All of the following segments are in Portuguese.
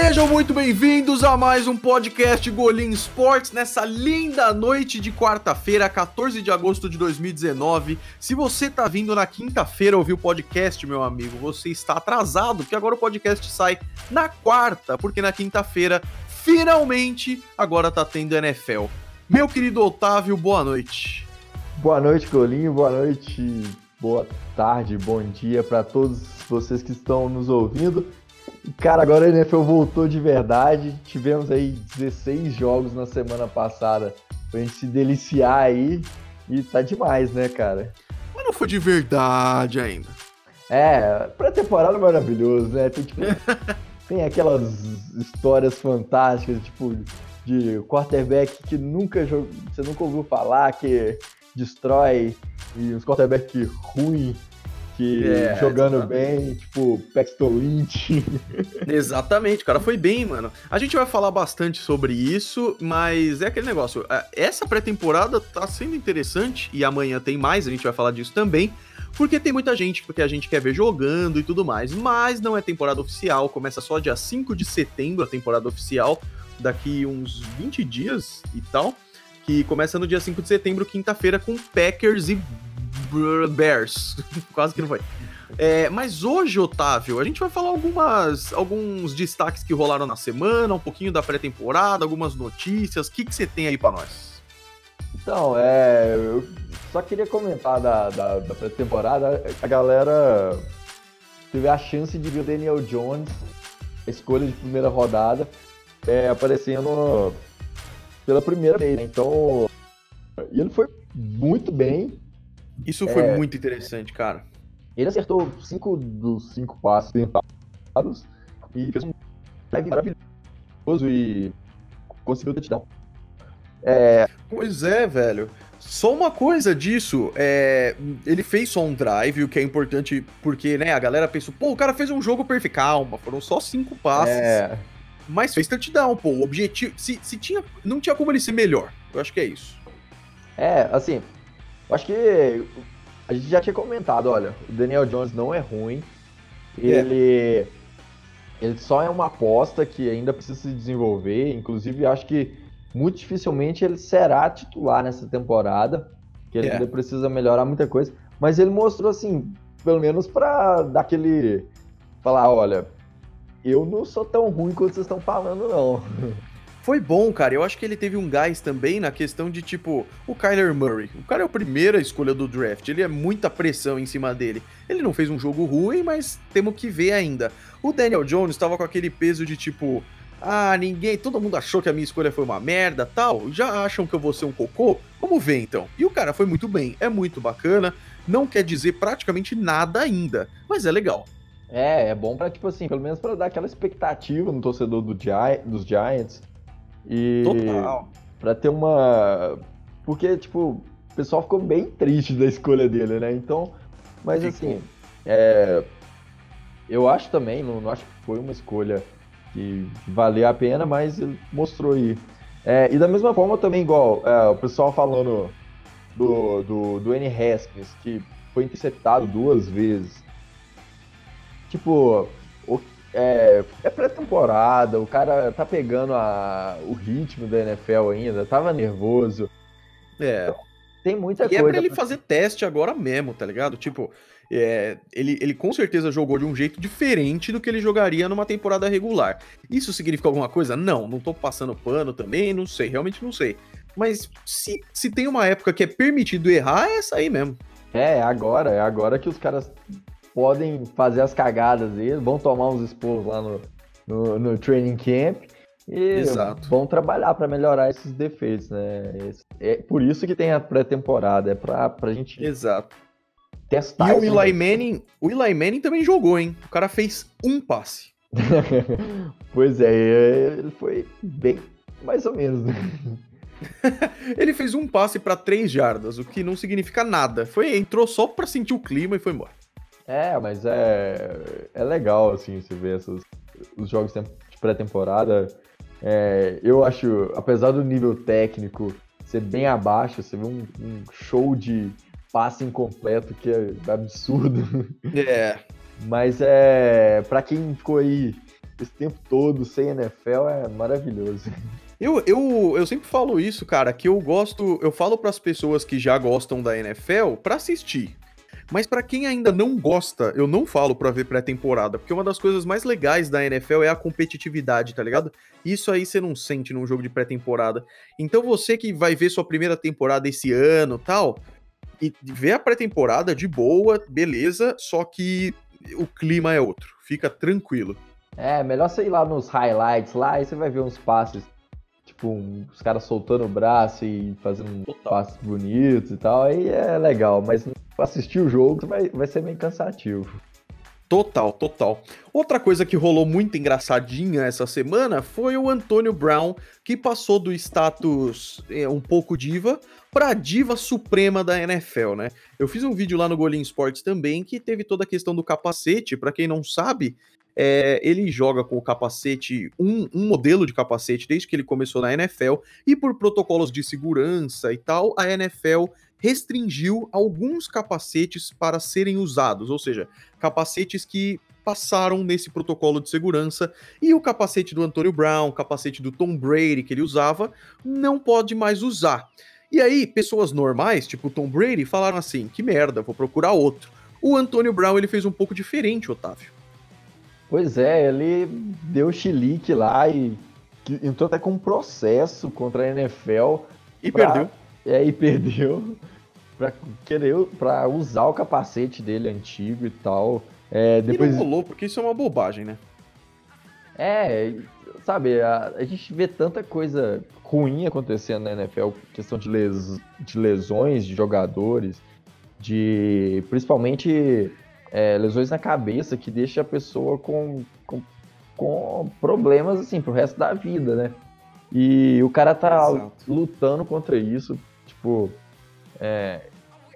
Sejam muito bem-vindos a mais um podcast Golim Sports nessa linda noite de quarta-feira, 14 de agosto de 2019. Se você tá vindo na quinta-feira ouvir o podcast, meu amigo, você está atrasado, porque agora o podcast sai na quarta, porque na quinta-feira, finalmente, agora tá tendo NFL. Meu querido Otávio, boa noite. Boa noite, Golinho, boa noite, boa tarde, bom dia para todos vocês que estão nos ouvindo. Cara, agora a NFL voltou de verdade. Tivemos aí 16 jogos na semana passada pra gente se deliciar aí. E tá demais, né, cara? Mas não foi de verdade ainda. É, pré-temporada é maravilhoso, né? Tem, tipo, tem aquelas histórias fantásticas, tipo, de quarterback que nunca jogou, você nunca ouviu falar, que destrói, e uns quarterback ruim que é, jogando exatamente. bem, tipo, Paxton Lynch. Exatamente, o cara foi bem, mano. A gente vai falar bastante sobre isso, mas é aquele negócio. É, essa pré-temporada tá sendo interessante e amanhã tem mais, a gente vai falar disso também. Porque tem muita gente porque a gente quer ver jogando e tudo mais, mas não é temporada oficial, começa só dia 5 de setembro a temporada oficial, daqui uns 20 dias e tal, que começa no dia 5 de setembro, quinta-feira, com Packers e Bears. Quase que não foi. É, mas hoje, Otávio, a gente vai falar algumas, alguns destaques que rolaram na semana, um pouquinho da pré-temporada, algumas notícias. O que, que você tem aí para nós? Então, é, eu só queria comentar da, da, da pré-temporada. A galera teve a chance de ver o Daniel Jones, a escolha de primeira rodada, é, aparecendo pela primeira vez. Né? Então, ele foi muito bem. Isso foi é, muito interessante, cara. Ele acertou cinco dos cinco passos tentados e fez um drive maravilhoso e conseguiu touchdown. É... Pois é, velho. Só uma coisa disso, é, ele fez só um drive, o que é importante porque, né, a galera pensou, pô, o cara fez um jogo perfeito. Calma, foram só cinco passes. É... Mas fez touchdown, pô. O objetivo. Se, se tinha. Não tinha como ele ser melhor. Eu acho que é isso. É, assim, eu acho que a gente já tinha comentado, olha, o Daniel Jones não é ruim. É. Ele, ele só é uma aposta que ainda precisa se desenvolver. Inclusive, acho que muito dificilmente ele será titular nessa temporada. Que ele é. ainda precisa melhorar muita coisa. Mas ele mostrou, assim, pelo menos para dar aquele. Falar, olha, eu não sou tão ruim quanto vocês estão falando, não. foi bom, cara. Eu acho que ele teve um gás também na questão de, tipo, o Kyler Murray. O cara é a primeira escolha do draft. Ele é muita pressão em cima dele. Ele não fez um jogo ruim, mas temos que ver ainda. O Daniel Jones estava com aquele peso de, tipo, ah, ninguém, todo mundo achou que a minha escolha foi uma merda, tal. Já acham que eu vou ser um cocô? Vamos ver então. E o cara foi muito bem, é muito bacana. Não quer dizer praticamente nada ainda, mas é legal. É, é bom para tipo assim, pelo menos para dar aquela expectativa no torcedor do Gi dos Giants e Total. Pra ter uma. Porque, tipo, o pessoal ficou bem triste da escolha dele, né? Então. Mas assim. É... Eu acho também, não, não acho que foi uma escolha que valeu a pena, mas ele mostrou aí. É, e da mesma forma também, igual é, o pessoal falando do, do, do N. Haskins, que foi interceptado duas vezes. Tipo, é, é pré-temporada, o cara tá pegando a, o ritmo da NFL ainda, tava nervoso. É. Tem muita e coisa. E é pra ele pra... fazer teste agora mesmo, tá ligado? Tipo, é, ele, ele com certeza jogou de um jeito diferente do que ele jogaria numa temporada regular. Isso significa alguma coisa? Não, não tô passando pano também, não sei, realmente não sei. Mas se, se tem uma época que é permitido errar, é essa aí mesmo. É, é agora, é agora que os caras podem fazer as cagadas deles, vão tomar uns expôs lá no, no, no, training camp e Exato. vão trabalhar para melhorar esses defeitos, né? É por isso que tem a pré-temporada, é pra, pra gente Exato. testar. E o Eli, Manning, o Eli Manning também jogou, hein? O cara fez um passe. pois é, ele foi bem mais ou menos. Né? ele fez um passe para três jardas, o que não significa nada. Foi entrou só para sentir o clima e foi embora. É, mas é, é legal, assim, você ver esses, os jogos de pré-temporada. É, eu acho, apesar do nível técnico ser bem abaixo, você vê um, um show de passe incompleto que é absurdo. É. Mas é para quem ficou aí esse tempo todo sem NFL é maravilhoso. Eu, eu, eu sempre falo isso, cara, que eu gosto, eu falo para as pessoas que já gostam da NFL para assistir. Mas para quem ainda não gosta, eu não falo pra ver pré-temporada, porque uma das coisas mais legais da NFL é a competitividade, tá ligado? Isso aí você não sente num jogo de pré-temporada. Então você que vai ver sua primeira temporada esse ano tal, e vê a pré-temporada de boa, beleza, só que o clima é outro. Fica tranquilo. É, melhor ir lá nos highlights lá, aí você vai ver uns passes tipo, um, os caras soltando o braço e fazendo Total. passes bonitos e tal, aí é legal, mas assistir o jogo vai, vai ser meio cansativo. Total, total. Outra coisa que rolou muito engraçadinha essa semana foi o Antônio Brown, que passou do status é, um pouco diva para diva suprema da NFL, né? Eu fiz um vídeo lá no Golim Sports também que teve toda a questão do capacete. Para quem não sabe, é, ele joga com o capacete, um, um, modelo de capacete desde que ele começou na NFL, e por protocolos de segurança e tal, a NFL restringiu alguns capacetes para serem usados, ou seja, capacetes que passaram nesse protocolo de segurança e o capacete do Antonio Brown, o capacete do Tom Brady que ele usava, não pode mais usar. E aí, pessoas normais, tipo Tom Brady, falaram assim: que merda, vou procurar outro. O Antonio Brown ele fez um pouco diferente, Otávio. Pois é, ele deu chilique lá e entrou até com um processo contra a NFL. E pra, perdeu. É, e perdeu pra querer para usar o capacete dele antigo e tal. É, depois... E não rolou, porque isso é uma bobagem, né? É, sabe, a, a, gente vê tanta coisa ruim acontecendo na NFL, questão de, les, de lesões de jogadores, de principalmente é, lesões na cabeça que deixa a pessoa com, com, com, problemas assim pro resto da vida, né? E o cara tá Exato. lutando contra isso, tipo, é,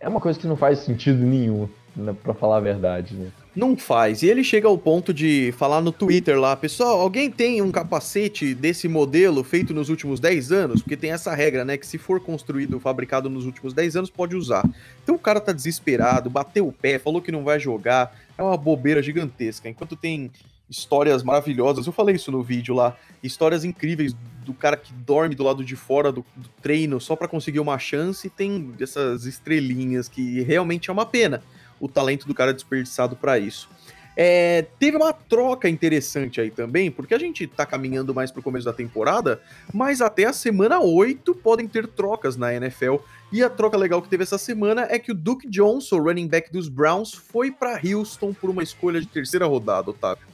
é uma coisa que não faz sentido nenhum, né, para falar a verdade, né? Não faz. E ele chega ao ponto de falar no Twitter lá, pessoal, alguém tem um capacete desse modelo feito nos últimos 10 anos? Porque tem essa regra, né, que se for construído, fabricado nos últimos 10 anos, pode usar. Então o cara tá desesperado, bateu o pé, falou que não vai jogar. É uma bobeira gigantesca. Enquanto tem histórias maravilhosas, eu falei isso no vídeo lá, histórias incríveis do cara que dorme do lado de fora do, do treino só para conseguir uma chance, e tem essas estrelinhas que realmente é uma pena o talento do cara desperdiçado para isso. É, teve uma troca interessante aí também, porque a gente tá caminhando mais pro começo da temporada, mas até a semana 8 podem ter trocas na NFL. E a troca legal que teve essa semana é que o Duke Johnson, running back dos Browns, foi para Houston por uma escolha de terceira rodada, Otávio.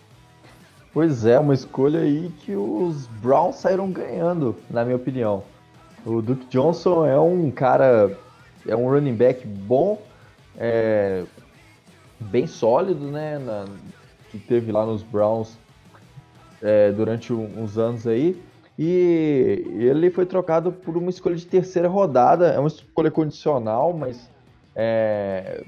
Pois é, uma escolha aí que os Browns saíram ganhando, na minha opinião. O Duke Johnson é um cara, é um running back bom, é, bem sólido, né? Na, que teve lá nos Browns é, durante uns anos aí. E ele foi trocado por uma escolha de terceira rodada. É uma escolha condicional, mas é,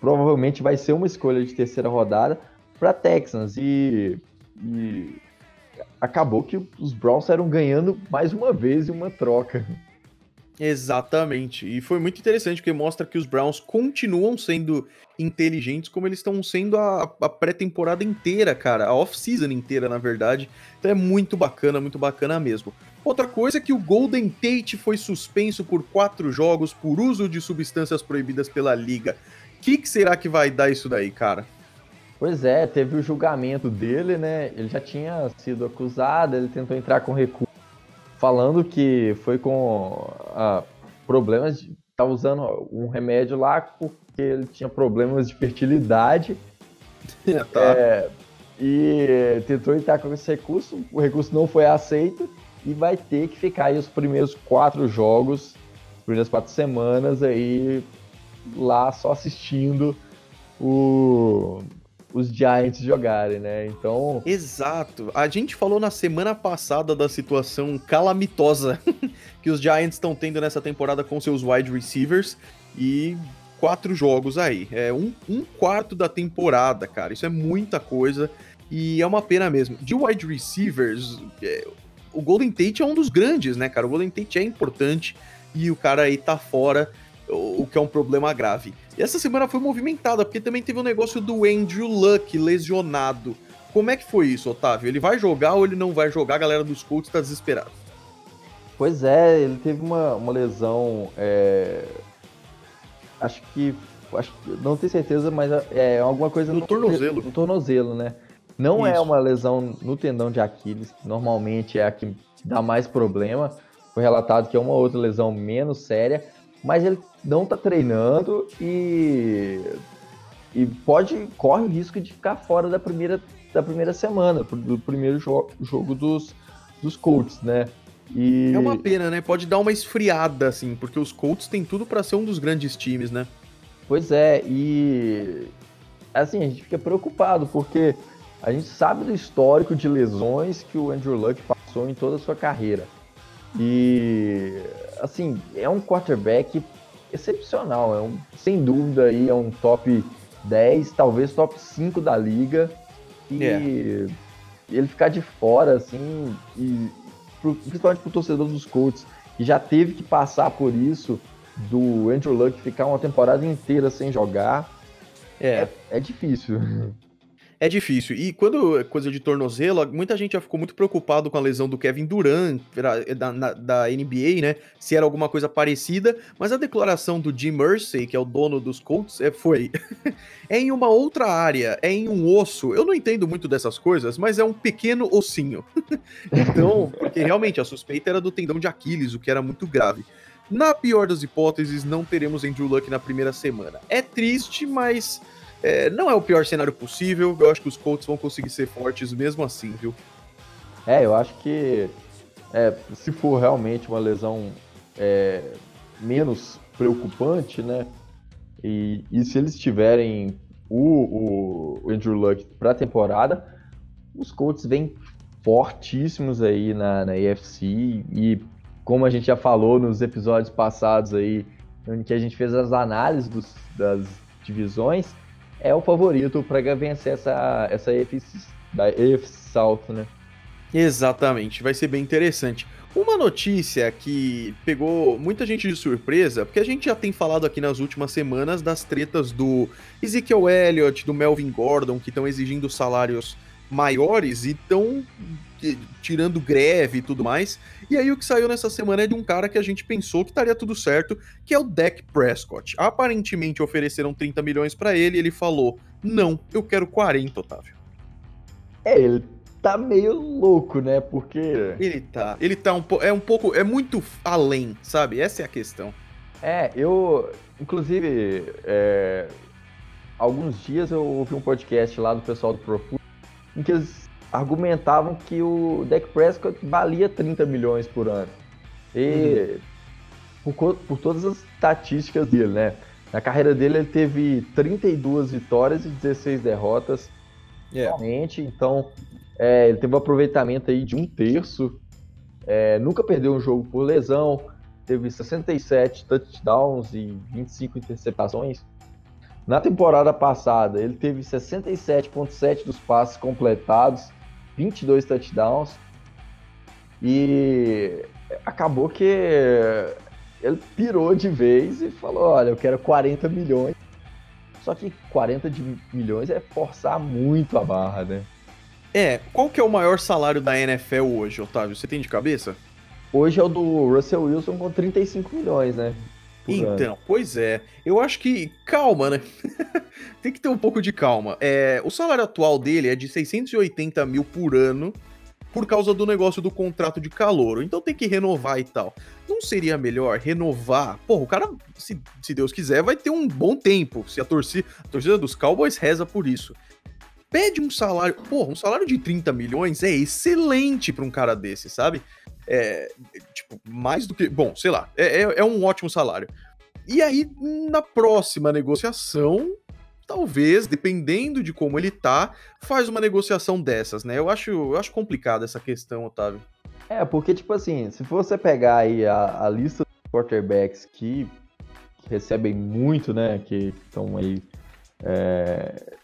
provavelmente vai ser uma escolha de terceira rodada para Texans. E, e acabou que os Browns saíram ganhando mais uma vez em uma troca. Exatamente. E foi muito interessante porque mostra que os Browns continuam sendo inteligentes como eles estão sendo a, a pré-temporada inteira, cara. A off-season inteira, na verdade. Então é muito bacana, muito bacana mesmo. Outra coisa é que o Golden Tate foi suspenso por quatro jogos por uso de substâncias proibidas pela liga. O que, que será que vai dar isso daí, cara? Pois é, teve o julgamento dele, né? Ele já tinha sido acusado, ele tentou entrar com recurso falando que foi com ah, problemas de tá usando um remédio lá porque ele tinha problemas de fertilidade. tá. é, e tentou entrar com esse recurso, o recurso não foi aceito e vai ter que ficar aí os primeiros quatro jogos, primeiras quatro semanas aí lá só assistindo o, os Giants jogarem, né? Então. Exato. A gente falou na semana passada da situação calamitosa que os Giants estão tendo nessa temporada com seus wide receivers e quatro jogos aí. É um, um quarto da temporada, cara. Isso é muita coisa e é uma pena mesmo. De wide receivers, é, o Golden Tate é um dos grandes, né, cara? O Golden Tate é importante e o cara aí tá fora o que é um problema grave. E essa semana foi movimentada, porque também teve o um negócio do Andrew Luck lesionado. Como é que foi isso, Otávio? Ele vai jogar ou ele não vai jogar? A galera dos Colts tá desesperada. Pois é, ele teve uma, uma lesão. É... Acho que. Acho, não tenho certeza, mas é alguma coisa no, no tornozelo. No tornozelo, né? Não é isso. é uma lesão no tendão de Aquiles, que normalmente é a que dá mais problema. Foi relatado que é uma outra lesão menos séria, mas ele não tá treinando e e pode corre o risco de ficar fora da primeira, da primeira semana, do primeiro jo jogo dos, dos Colts, né? E... É uma pena, né? Pode dar uma esfriada, assim, porque os Colts têm tudo para ser um dos grandes times, né? Pois é, e assim, a gente fica preocupado, porque a gente sabe do histórico de lesões que o Andrew Luck passou em toda a sua carreira. E assim, é um quarterback excepcional, é um, sem dúvida aí é um top 10, talvez top 5 da liga. E é. ele ficar de fora, assim, e principalmente pro torcedor dos Colts, que já teve que passar por isso, do Andrew Luck ficar uma temporada inteira sem jogar, é, é, é difícil. é difícil. E quando é coisa de tornozelo, muita gente já ficou muito preocupado com a lesão do Kevin Durant da, da, da, NBA, né? Se era alguma coisa parecida, mas a declaração do Jim Mersey, que é o dono dos Colts, é, foi: é em uma outra área, é em um osso. Eu não entendo muito dessas coisas, mas é um pequeno ossinho. então, porque realmente a suspeita era do tendão de Aquiles, o que era muito grave. Na pior das hipóteses, não teremos Andrew Luck na primeira semana. É triste, mas é, não é o pior cenário possível. Eu acho que os Colts vão conseguir ser fortes mesmo assim, viu? É, eu acho que é, se for realmente uma lesão é, menos preocupante, né? E, e se eles tiverem o, o Andrew Luck para a temporada, os Colts vêm fortíssimos aí na, na AFC e como a gente já falou nos episódios passados aí, que a gente fez as análises dos, das divisões, é o favorito para vencer essa, essa EFC, da EFC South, né? Exatamente, vai ser bem interessante. Uma notícia que pegou muita gente de surpresa, porque a gente já tem falado aqui nas últimas semanas das tretas do Ezekiel Elliott, do Melvin Gordon, que estão exigindo salários maiores e estão tirando greve e tudo mais. E aí o que saiu nessa semana é de um cara que a gente pensou que estaria tudo certo, que é o Dak Prescott. Aparentemente ofereceram 30 milhões para ele e ele falou: "Não, eu quero 40, Otávio". É, ele tá meio louco, né? Porque ele tá, ele tá um é um pouco é muito além, sabe? Essa é a questão. É, eu inclusive é, alguns dias eu ouvi um podcast lá do pessoal do Profu em que eles argumentavam que o Dak Prescott valia 30 milhões por ano. E uhum. por, por, todas as estatísticas dele, né? Na carreira dele ele teve 32 vitórias e 16 derrotas. Yeah. Realmente, então é, ele teve um aproveitamento aí de um terço. É, nunca perdeu um jogo por lesão. Teve 67 touchdowns e 25 interceptações. Na temporada passada, ele teve 67,7% dos passes completados 22 touchdowns. E acabou que ele pirou de vez e falou: Olha, eu quero 40 milhões. Só que 40 de milhões é forçar muito a barra, né? É, qual que é o maior salário da NFL hoje, Otávio? Você tem de cabeça? Hoje é o do Russell Wilson com 35 milhões, né? Então, pois é. Eu acho que. Calma, né? Tem que ter um pouco de calma. É, o salário atual dele é de 680 mil por ano por causa do negócio do contrato de calor. Então tem que renovar e tal. Não seria melhor renovar? Porra, o cara, se, se Deus quiser, vai ter um bom tempo. Se a torcida, a torcida dos Cowboys reza por isso. Pede um salário. Porra, um salário de 30 milhões é excelente para um cara desse, sabe? É, mais do que. Bom, sei lá, é, é, é um ótimo salário. E aí, na próxima negociação, talvez, dependendo de como ele tá, faz uma negociação dessas, né? Eu acho, eu acho complicada essa questão, Otávio. É, porque, tipo assim, se você pegar aí a, a lista de quarterbacks que, que, recebem muito, né? Que estão aí. É...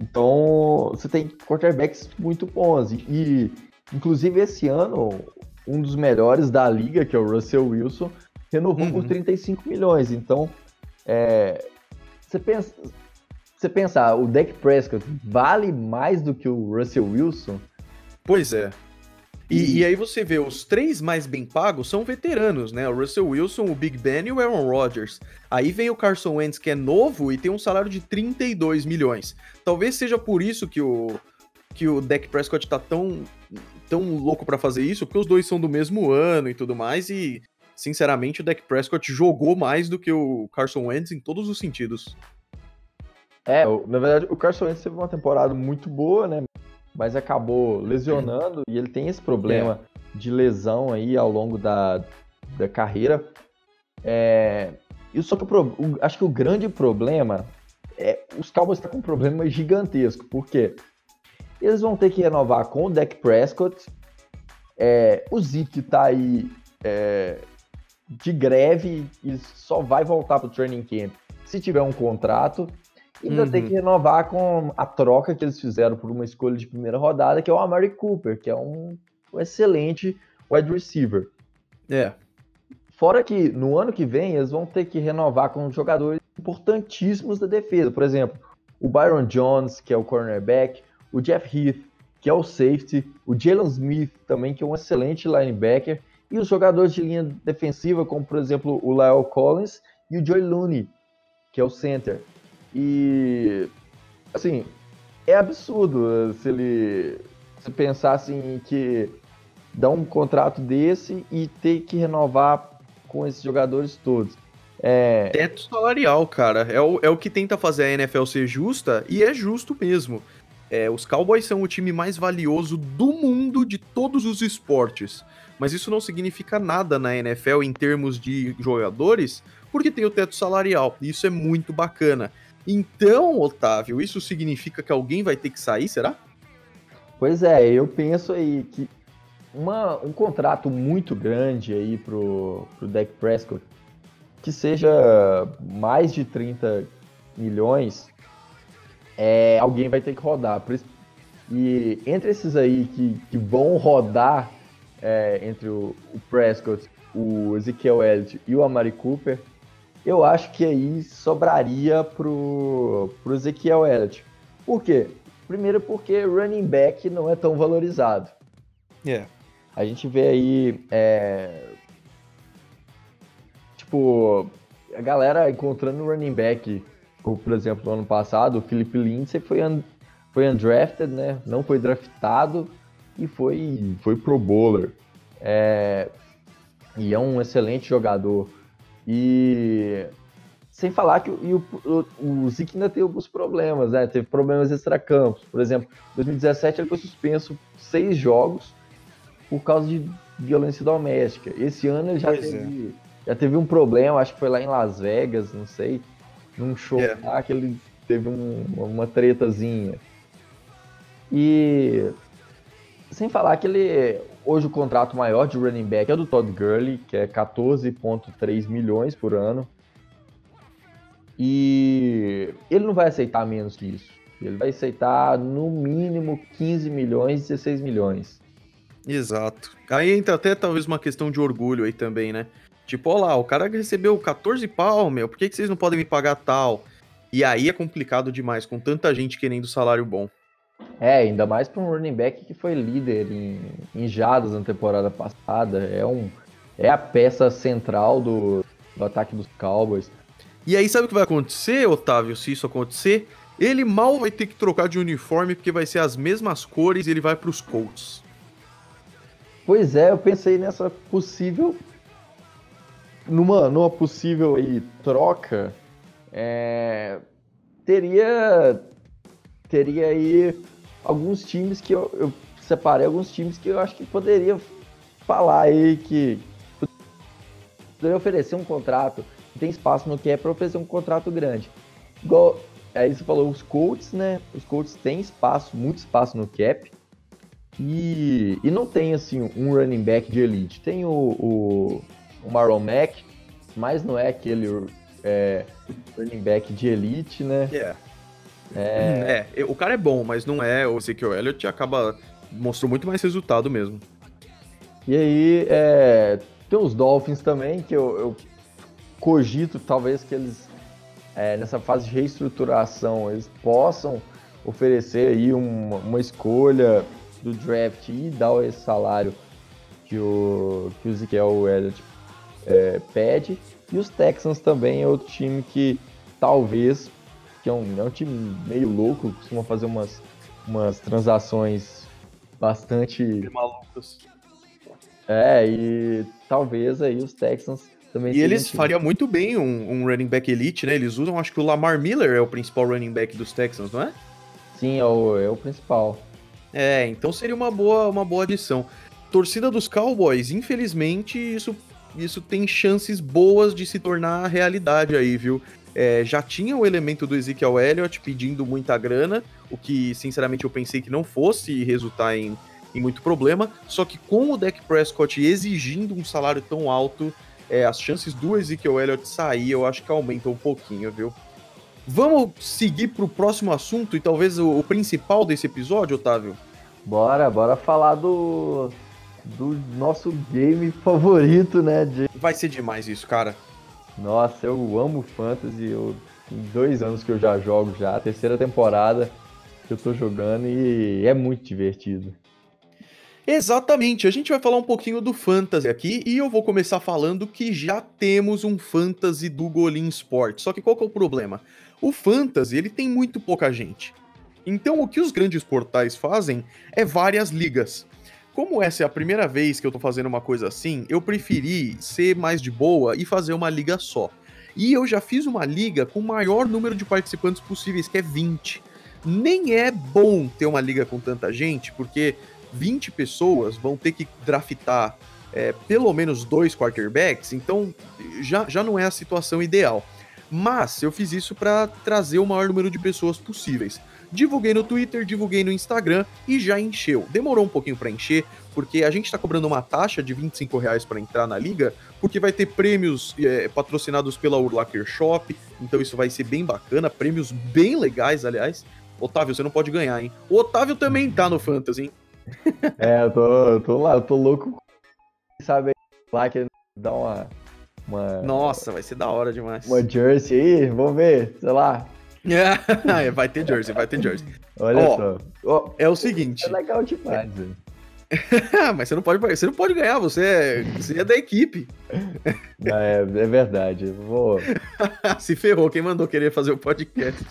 Então, você tem quarterbacks muito bons. E, inclusive, esse ano, um dos melhores da liga, que é o Russell Wilson, renovou uhum. por 35 milhões. Então, é, você pensa, você pensar, o Dak Prescott vale mais do que o Russell Wilson? Pois é. E, e, aí você vê, os três mais bem pagos são veteranos, né? O Russell Wilson, o Big Ben e o Aaron Rodgers. Aí vem o Carson Wentz, que é novo e tem um salário de 32 milhões. Talvez seja por isso que o, que o Dak Prescott tá tão, tão louco para fazer isso, porque os dois são do mesmo ano e tudo mais, e sinceramente o Dak Prescott jogou mais do que o Carson Wentz em todos os sentidos. É, na verdade, o Carson Wentz teve uma temporada muito boa, né? mas acabou lesionando e ele tem esse problema é. de lesão aí ao longo da, da carreira. É, e só que acho que o grande problema é os Cowboys estão com um problema gigantesco, porque eles vão ter que renovar com o Dak Prescott, é, o Zeke tá aí é, de greve e só vai voltar pro training camp se tiver um contrato ainda uhum. tem que renovar com a troca que eles fizeram por uma escolha de primeira rodada, que é o Amari Cooper, que é um, um excelente wide receiver. É. Fora que no ano que vem eles vão ter que renovar com jogadores importantíssimos da defesa. Por exemplo, o Byron Jones, que é o cornerback, o Jeff Heath, que é o safety, o Jalen Smith também, que é um excelente linebacker, e os jogadores de linha defensiva, como por exemplo o Lyle Collins e o Joey Looney, que é o center. E assim, é absurdo se ele se pensar assim que dá um contrato desse e ter que renovar com esses jogadores todos. É... Teto salarial, cara. É o, é o que tenta fazer a NFL ser justa e é justo mesmo. É, os Cowboys são o time mais valioso do mundo de todos os esportes. Mas isso não significa nada na NFL em termos de jogadores, porque tem o teto salarial. E isso é muito bacana. Então, Otávio, isso significa que alguém vai ter que sair, será? Pois é, eu penso aí que uma, um contrato muito grande aí pro, pro Dak Prescott, que seja mais de 30 milhões, é, alguém vai ter que rodar. E entre esses aí que, que vão rodar é, entre o, o Prescott, o Ezekiel Elliott e o Amari Cooper, eu acho que aí sobraria pro, pro Ezequiel Elliott. Por quê? Primeiro porque running back não é tão valorizado. Yeah. A gente vê aí, é... tipo, a galera encontrando running back, como, por exemplo, no ano passado, o Philip Lindsay foi, un... foi undrafted, né? Não foi draftado e foi, foi pro bowler. É... E é um excelente jogador. E sem falar que o, o, o Zeke ainda teve alguns problemas, né? Teve problemas extracampos. Por exemplo, em 2017 ele foi suspenso seis jogos por causa de violência doméstica. Esse ano ele já teve, é. já teve um problema, acho que foi lá em Las Vegas, não sei, num show é. lá que ele teve um, uma tretazinha. E sem falar que ele Hoje o contrato maior de running back é do Todd Gurley, que é 14,3 milhões por ano. E ele não vai aceitar menos que isso. Ele vai aceitar no mínimo 15 milhões, 16 milhões. Exato. Aí entra até talvez uma questão de orgulho aí também, né? Tipo, olha lá, o cara recebeu 14 pau, meu, por que, que vocês não podem me pagar tal? E aí é complicado demais, com tanta gente querendo salário bom. É, ainda mais para um running back que foi líder em, em jadas na temporada passada. É, um, é a peça central do, do ataque dos Cowboys. E aí, sabe o que vai acontecer, Otávio, se isso acontecer? Ele mal vai ter que trocar de uniforme porque vai ser as mesmas cores e ele vai para os Colts. Pois é, eu pensei nessa possível. Numa, numa possível aí, troca. É, teria teria aí alguns times que eu, eu, separei alguns times que eu acho que poderia falar aí que poderia oferecer um contrato, tem espaço no cap para oferecer um contrato grande. Igual aí você falou os Colts, né? Os Colts têm espaço, muito espaço no cap. E, e não tem assim um running back de elite. Tem o, o, o Marlon Mack, mas não é aquele é, running back de elite, né? Yeah. É... é, o cara é bom, mas não é. O Ezekiel Elliott acaba. mostrou muito mais resultado mesmo. E aí, é, tem os Dolphins também, que eu, eu cogito talvez que eles é, nessa fase de reestruturação, eles possam oferecer aí uma, uma escolha do draft e dar esse salário que o, que o Ezekiel Elliott é, pede. E os Texans também é outro time que talvez, que é um, é um time meio louco, costuma fazer umas, umas transações bastante malucas. É, e talvez aí os Texans também. E eles fariam muito bem um, um, running back elite, né? Eles usam, acho que o Lamar Miller é o principal running back dos Texans, não é? Sim, é o, é o principal. É, então seria uma boa, uma boa adição. Torcida dos Cowboys, infelizmente, isso, isso tem chances boas de se tornar realidade aí, viu? É, já tinha o elemento do Ezekiel Elliott pedindo muita grana, o que sinceramente eu pensei que não fosse resultar em, em muito problema. Só que com o Dak Prescott exigindo um salário tão alto, é, as chances do Ezekiel Elliott sair eu acho que aumentam um pouquinho, viu? Vamos seguir para o próximo assunto e talvez o, o, principal desse episódio, Otávio? Bora, bora falar do, do nosso game favorito, né? De... Vai ser demais isso, cara. Nossa, eu amo Fantasy. Eu, tem dois anos que eu já jogo já, terceira temporada que eu tô jogando e é muito divertido. Exatamente, a gente vai falar um pouquinho do Fantasy aqui e eu vou começar falando que já temos um Fantasy do Golin Sport. Só que qual que é o problema? O Fantasy, ele tem muito pouca gente. Então o que os grandes portais fazem é várias ligas. Como essa é a primeira vez que eu tô fazendo uma coisa assim, eu preferi ser mais de boa e fazer uma liga só. E eu já fiz uma liga com o maior número de participantes possíveis, que é 20. Nem é bom ter uma liga com tanta gente, porque 20 pessoas vão ter que draftar é, pelo menos dois quarterbacks, então já, já não é a situação ideal. Mas eu fiz isso para trazer o maior número de pessoas possíveis. Divulguei no Twitter, divulguei no Instagram e já encheu. Demorou um pouquinho para encher, porque a gente está cobrando uma taxa de 25 reais para entrar na liga, porque vai ter prêmios é, patrocinados pela Urlacher Shop, então isso vai ser bem bacana, prêmios bem legais, aliás. Otávio, você não pode ganhar, hein? O Otávio também tá no Fantasy, hein? É, eu tô, eu tô lá, eu tô louco. Sabe, lá que dá uma, uma. Nossa, vai ser da hora demais. Uma jersey aí, vamos ver, sei lá. É, vai ter jersey, vai ter jersey. Olha ó, só. Ó, é o seguinte. É legal demais, velho. Mas você não pode, você não pode ganhar, você é, você é da equipe. É, é verdade. Vou... Se ferrou, quem mandou querer fazer o podcast?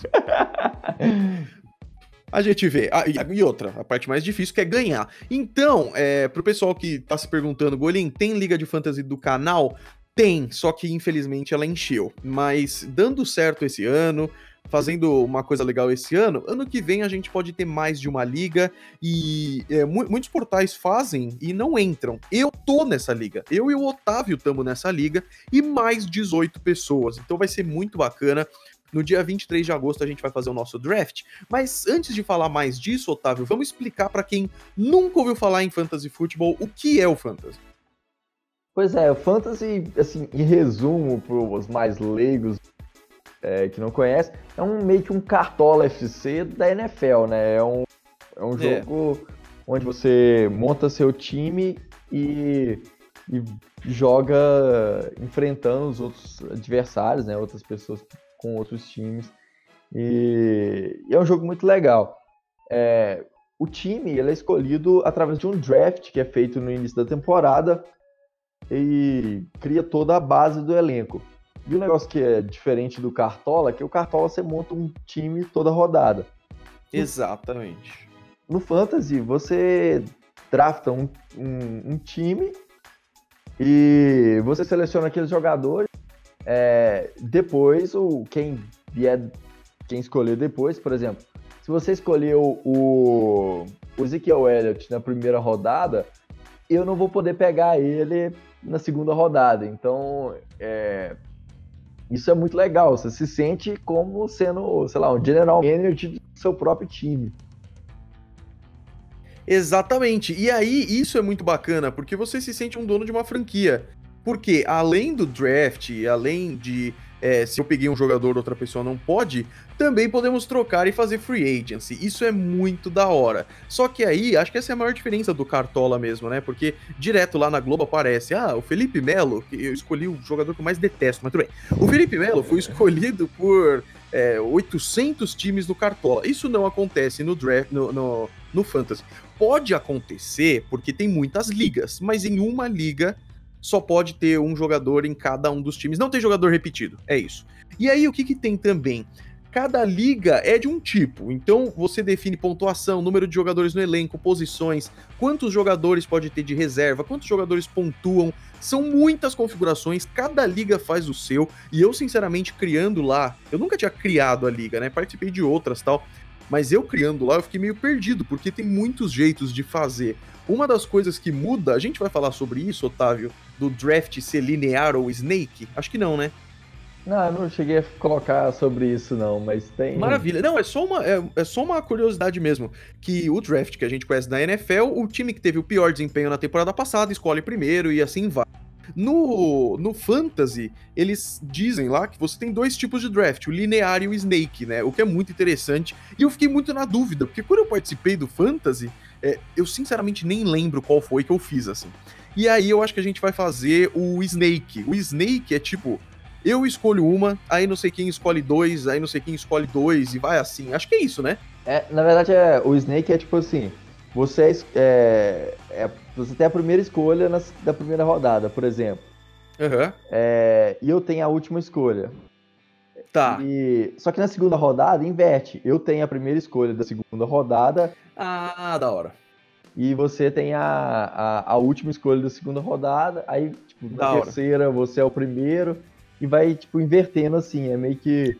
A gente vê. Ah, e outra, a parte mais difícil que é ganhar. Então, é, pro pessoal que tá se perguntando, Golim, tem liga de fantasy do canal? Tem, só que infelizmente ela encheu. Mas dando certo esse ano, fazendo uma coisa legal esse ano, ano que vem a gente pode ter mais de uma liga e é, muitos portais fazem e não entram. Eu tô nessa liga, eu e o Otávio estamos nessa liga e mais 18 pessoas, então vai ser muito bacana. No dia 23 de agosto a gente vai fazer o nosso draft. Mas antes de falar mais disso, Otávio, vamos explicar para quem nunca ouviu falar em fantasy futebol o que é o fantasy. Pois é, o fantasy, assim, em resumo, para os mais leigos é, que não conhecem, é um meio que um cartola FC da NFL, né? É um, é um é. jogo é. onde você monta seu time e, e joga enfrentando os outros adversários, né? Outras pessoas com outros times. E, e é um jogo muito legal. É, o time ele é escolhido através de um draft que é feito no início da temporada e cria toda a base do elenco. E o negócio que é diferente do Cartola é que o Cartola você monta um time toda rodada. Exatamente. No Fantasy, você drafta um, um, um time e você seleciona aqueles jogadores é, depois, o, quem vier, quem escolher depois, por exemplo, se você escolheu o, o Ezekiel Elliott na primeira rodada, eu não vou poder pegar ele na segunda rodada. Então, é, isso é muito legal. Você se sente como sendo, sei lá, um general manager do seu próprio time. Exatamente. E aí, isso é muito bacana, porque você se sente um dono de uma franquia. Porque além do draft, além de é, se eu peguei um jogador outra pessoa não pode, também podemos trocar e fazer free agency. Isso é muito da hora. Só que aí, acho que essa é a maior diferença do Cartola mesmo, né? Porque direto lá na Globo aparece, ah, o Felipe Melo, que eu escolhi o jogador que eu mais detesto, mas tudo bem. O Felipe Melo foi escolhido por é, 800 times do Cartola. Isso não acontece no draft, no, no, no Fantasy. Pode acontecer porque tem muitas ligas, mas em uma liga só pode ter um jogador em cada um dos times. Não tem jogador repetido, é isso. E aí o que, que tem também? Cada liga é de um tipo, então você define pontuação, número de jogadores no elenco, posições, quantos jogadores pode ter de reserva, quantos jogadores pontuam. São muitas configurações, cada liga faz o seu, e eu, sinceramente, criando lá, eu nunca tinha criado a liga, né? Participei de outras tal, mas eu criando lá, eu fiquei meio perdido, porque tem muitos jeitos de fazer. Uma das coisas que muda, a gente vai falar sobre isso, Otávio, do draft ser linear ou snake? Acho que não, né? Não, eu não cheguei a colocar sobre isso, não, mas tem. Maravilha. Não, é só uma, é, é, só uma curiosidade mesmo. Que o draft que a gente conhece da NFL, o time que teve o pior desempenho na temporada passada escolhe primeiro e assim vai. No, no Fantasy, eles dizem lá que você tem dois tipos de draft, o linear e o snake, né? O que é muito interessante. E eu fiquei muito na dúvida, porque quando eu participei do Fantasy, é, eu sinceramente nem lembro qual foi que eu fiz, assim. E aí eu acho que a gente vai fazer o Snake. O Snake é tipo, eu escolho uma, aí não sei quem escolhe dois, aí não sei quem escolhe dois, e vai assim. Acho que é isso, né? É, na verdade, é, o Snake é tipo assim, você, é, é, você tem a primeira escolha na, da primeira rodada, por exemplo. Uhum. É, e eu tenho a última escolha. Tá. E, só que na segunda rodada, inverte. Eu tenho a primeira escolha da segunda rodada. Ah, da hora. E você tem a, a, a última escolha da segunda rodada. Aí, tipo, na da terceira hora. você é o primeiro. E vai, tipo, invertendo assim. É meio que.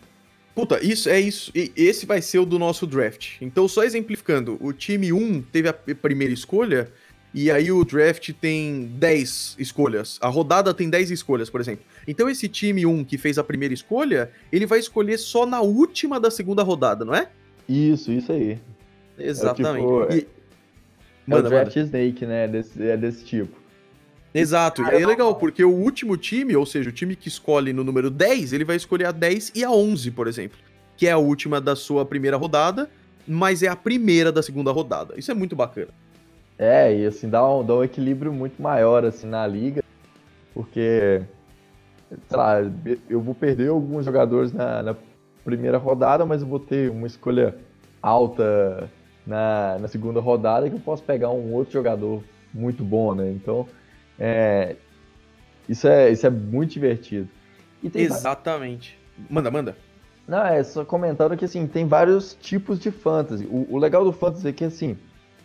Puta, isso é isso. E esse vai ser o do nosso draft. Então, só exemplificando, o time 1 teve a primeira escolha. E aí o draft tem 10 escolhas. A rodada tem 10 escolhas, por exemplo. Então esse time 1 que fez a primeira escolha, ele vai escolher só na última da segunda rodada, não é? Isso, isso aí. Exatamente. É, tipo, e... é o draft manda. snake, né? Desse, é desse tipo. Exato, e é legal, porque o último time, ou seja, o time que escolhe no número 10, ele vai escolher a 10 e a 11, por exemplo, que é a última da sua primeira rodada, mas é a primeira da segunda rodada. Isso é muito bacana. É, e assim, dá um, dá um equilíbrio muito maior assim na liga, porque, sei lá, eu vou perder alguns jogadores na, na primeira rodada, mas eu vou ter uma escolha alta na, na segunda rodada que eu posso pegar um outro jogador muito bom, né? Então, é, isso, é, isso é muito divertido. Exatamente. Manda, manda. Não, é só comentando que assim, tem vários tipos de fantasy. O, o legal do fantasy é que assim,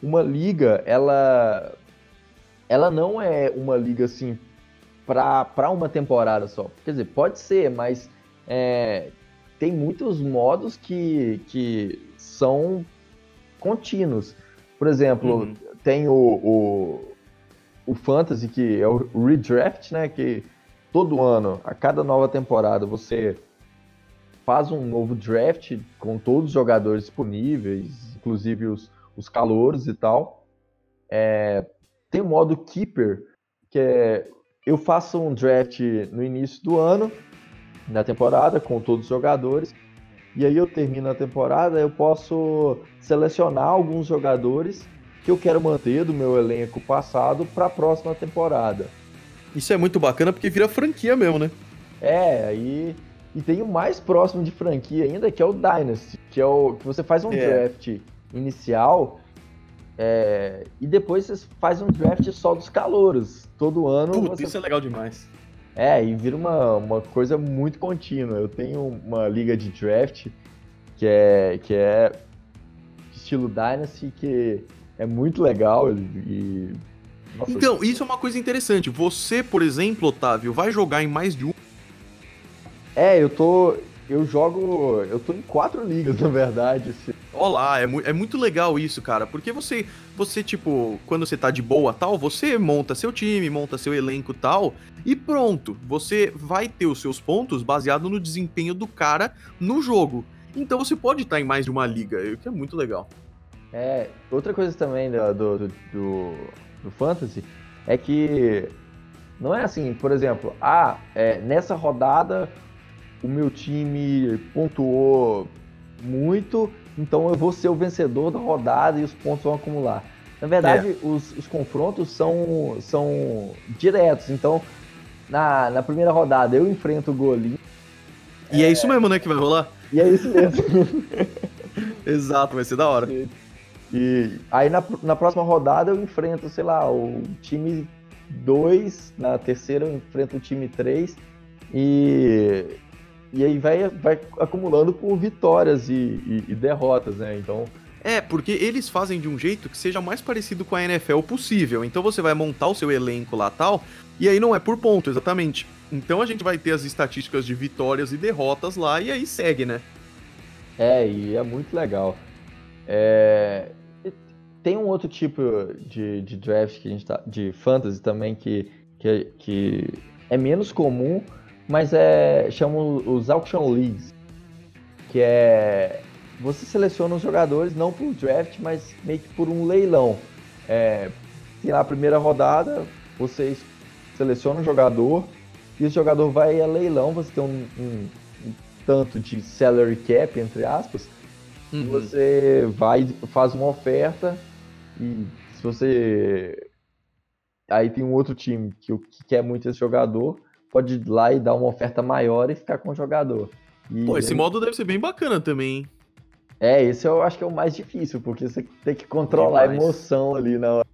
uma liga, ela ela não é uma liga assim para uma temporada só. Quer dizer, pode ser, mas é, tem muitos modos que, que são contínuos. Por exemplo, uhum. tem o, o, o Fantasy, que é o Redraft, né? Que todo ano, a cada nova temporada, você faz um novo draft com todos os jogadores disponíveis, inclusive os, os calouros e tal. É, tem o modo Keeper, que é eu faço um draft no início do ano, na temporada, com todos os jogadores, e aí eu termino a temporada, eu posso selecionar alguns jogadores que eu quero manter do meu elenco passado para a próxima temporada. Isso é muito bacana porque vira franquia mesmo, né? É, aí e tem o mais próximo de franquia ainda, que é o Dynasty, que é o que você faz um é. draft inicial é, e depois você faz um draft só dos calouros. Todo ano. Putz, você... isso é legal demais. É, e vira uma, uma coisa muito contínua. Eu tenho uma liga de draft que é, que é estilo Dynasty, que é muito legal e. Nossa, então, isso é uma coisa interessante. Você, por exemplo, Otávio, vai jogar em mais de um. É, eu tô eu jogo. Eu tô em quatro ligas, na verdade. Assim. Olá, é, mu é muito legal isso, cara. Porque você, você, tipo, quando você tá de boa tal, você monta seu time, monta seu elenco tal, e pronto. Você vai ter os seus pontos baseado no desempenho do cara no jogo. Então você pode estar em mais de uma liga, o que é muito legal. É, outra coisa também do, do, do, do Fantasy é que não é assim, por exemplo, ah, é, nessa rodada o meu time pontuou muito, então eu vou ser o vencedor da rodada e os pontos vão acumular. Na verdade, é. os, os, confrontos são, são diretos, então na, na primeira rodada eu enfrento o Golim. E é... é isso mesmo, né, que vai rolar? E é isso mesmo. Exato, vai ser da hora. E, e aí na, na próxima rodada eu enfrento, sei lá, o time 2, na terceira eu enfrento o time 3 e, e aí vai, vai acumulando por vitórias e, e, e derrotas, né? Então. É, porque eles fazem de um jeito que seja mais parecido com a NFL possível. Então você vai montar o seu elenco lá tal, e aí não é por ponto, exatamente. Então a gente vai ter as estatísticas de vitórias e derrotas lá, e aí segue, né? É, e é muito legal. É... Tem um outro tipo de, de draft que a gente tá, de fantasy também que, que, que é menos comum, mas é chamam os auction leagues, que é você seleciona os jogadores não por draft, mas meio que por um leilão. É, tem lá a primeira rodada, vocês selecionam um jogador e esse jogador vai a leilão, você tem um, um, um tanto de salary cap, entre aspas, uhum. você vai faz uma oferta e se você aí tem um outro time que, que quer muito esse jogador, pode ir lá e dar uma oferta maior e ficar com o jogador. E Pô, esse modo deve ser bem bacana também, hein? É, esse eu acho que é o mais difícil, porque você tem que controlar Demais. a emoção ali na hora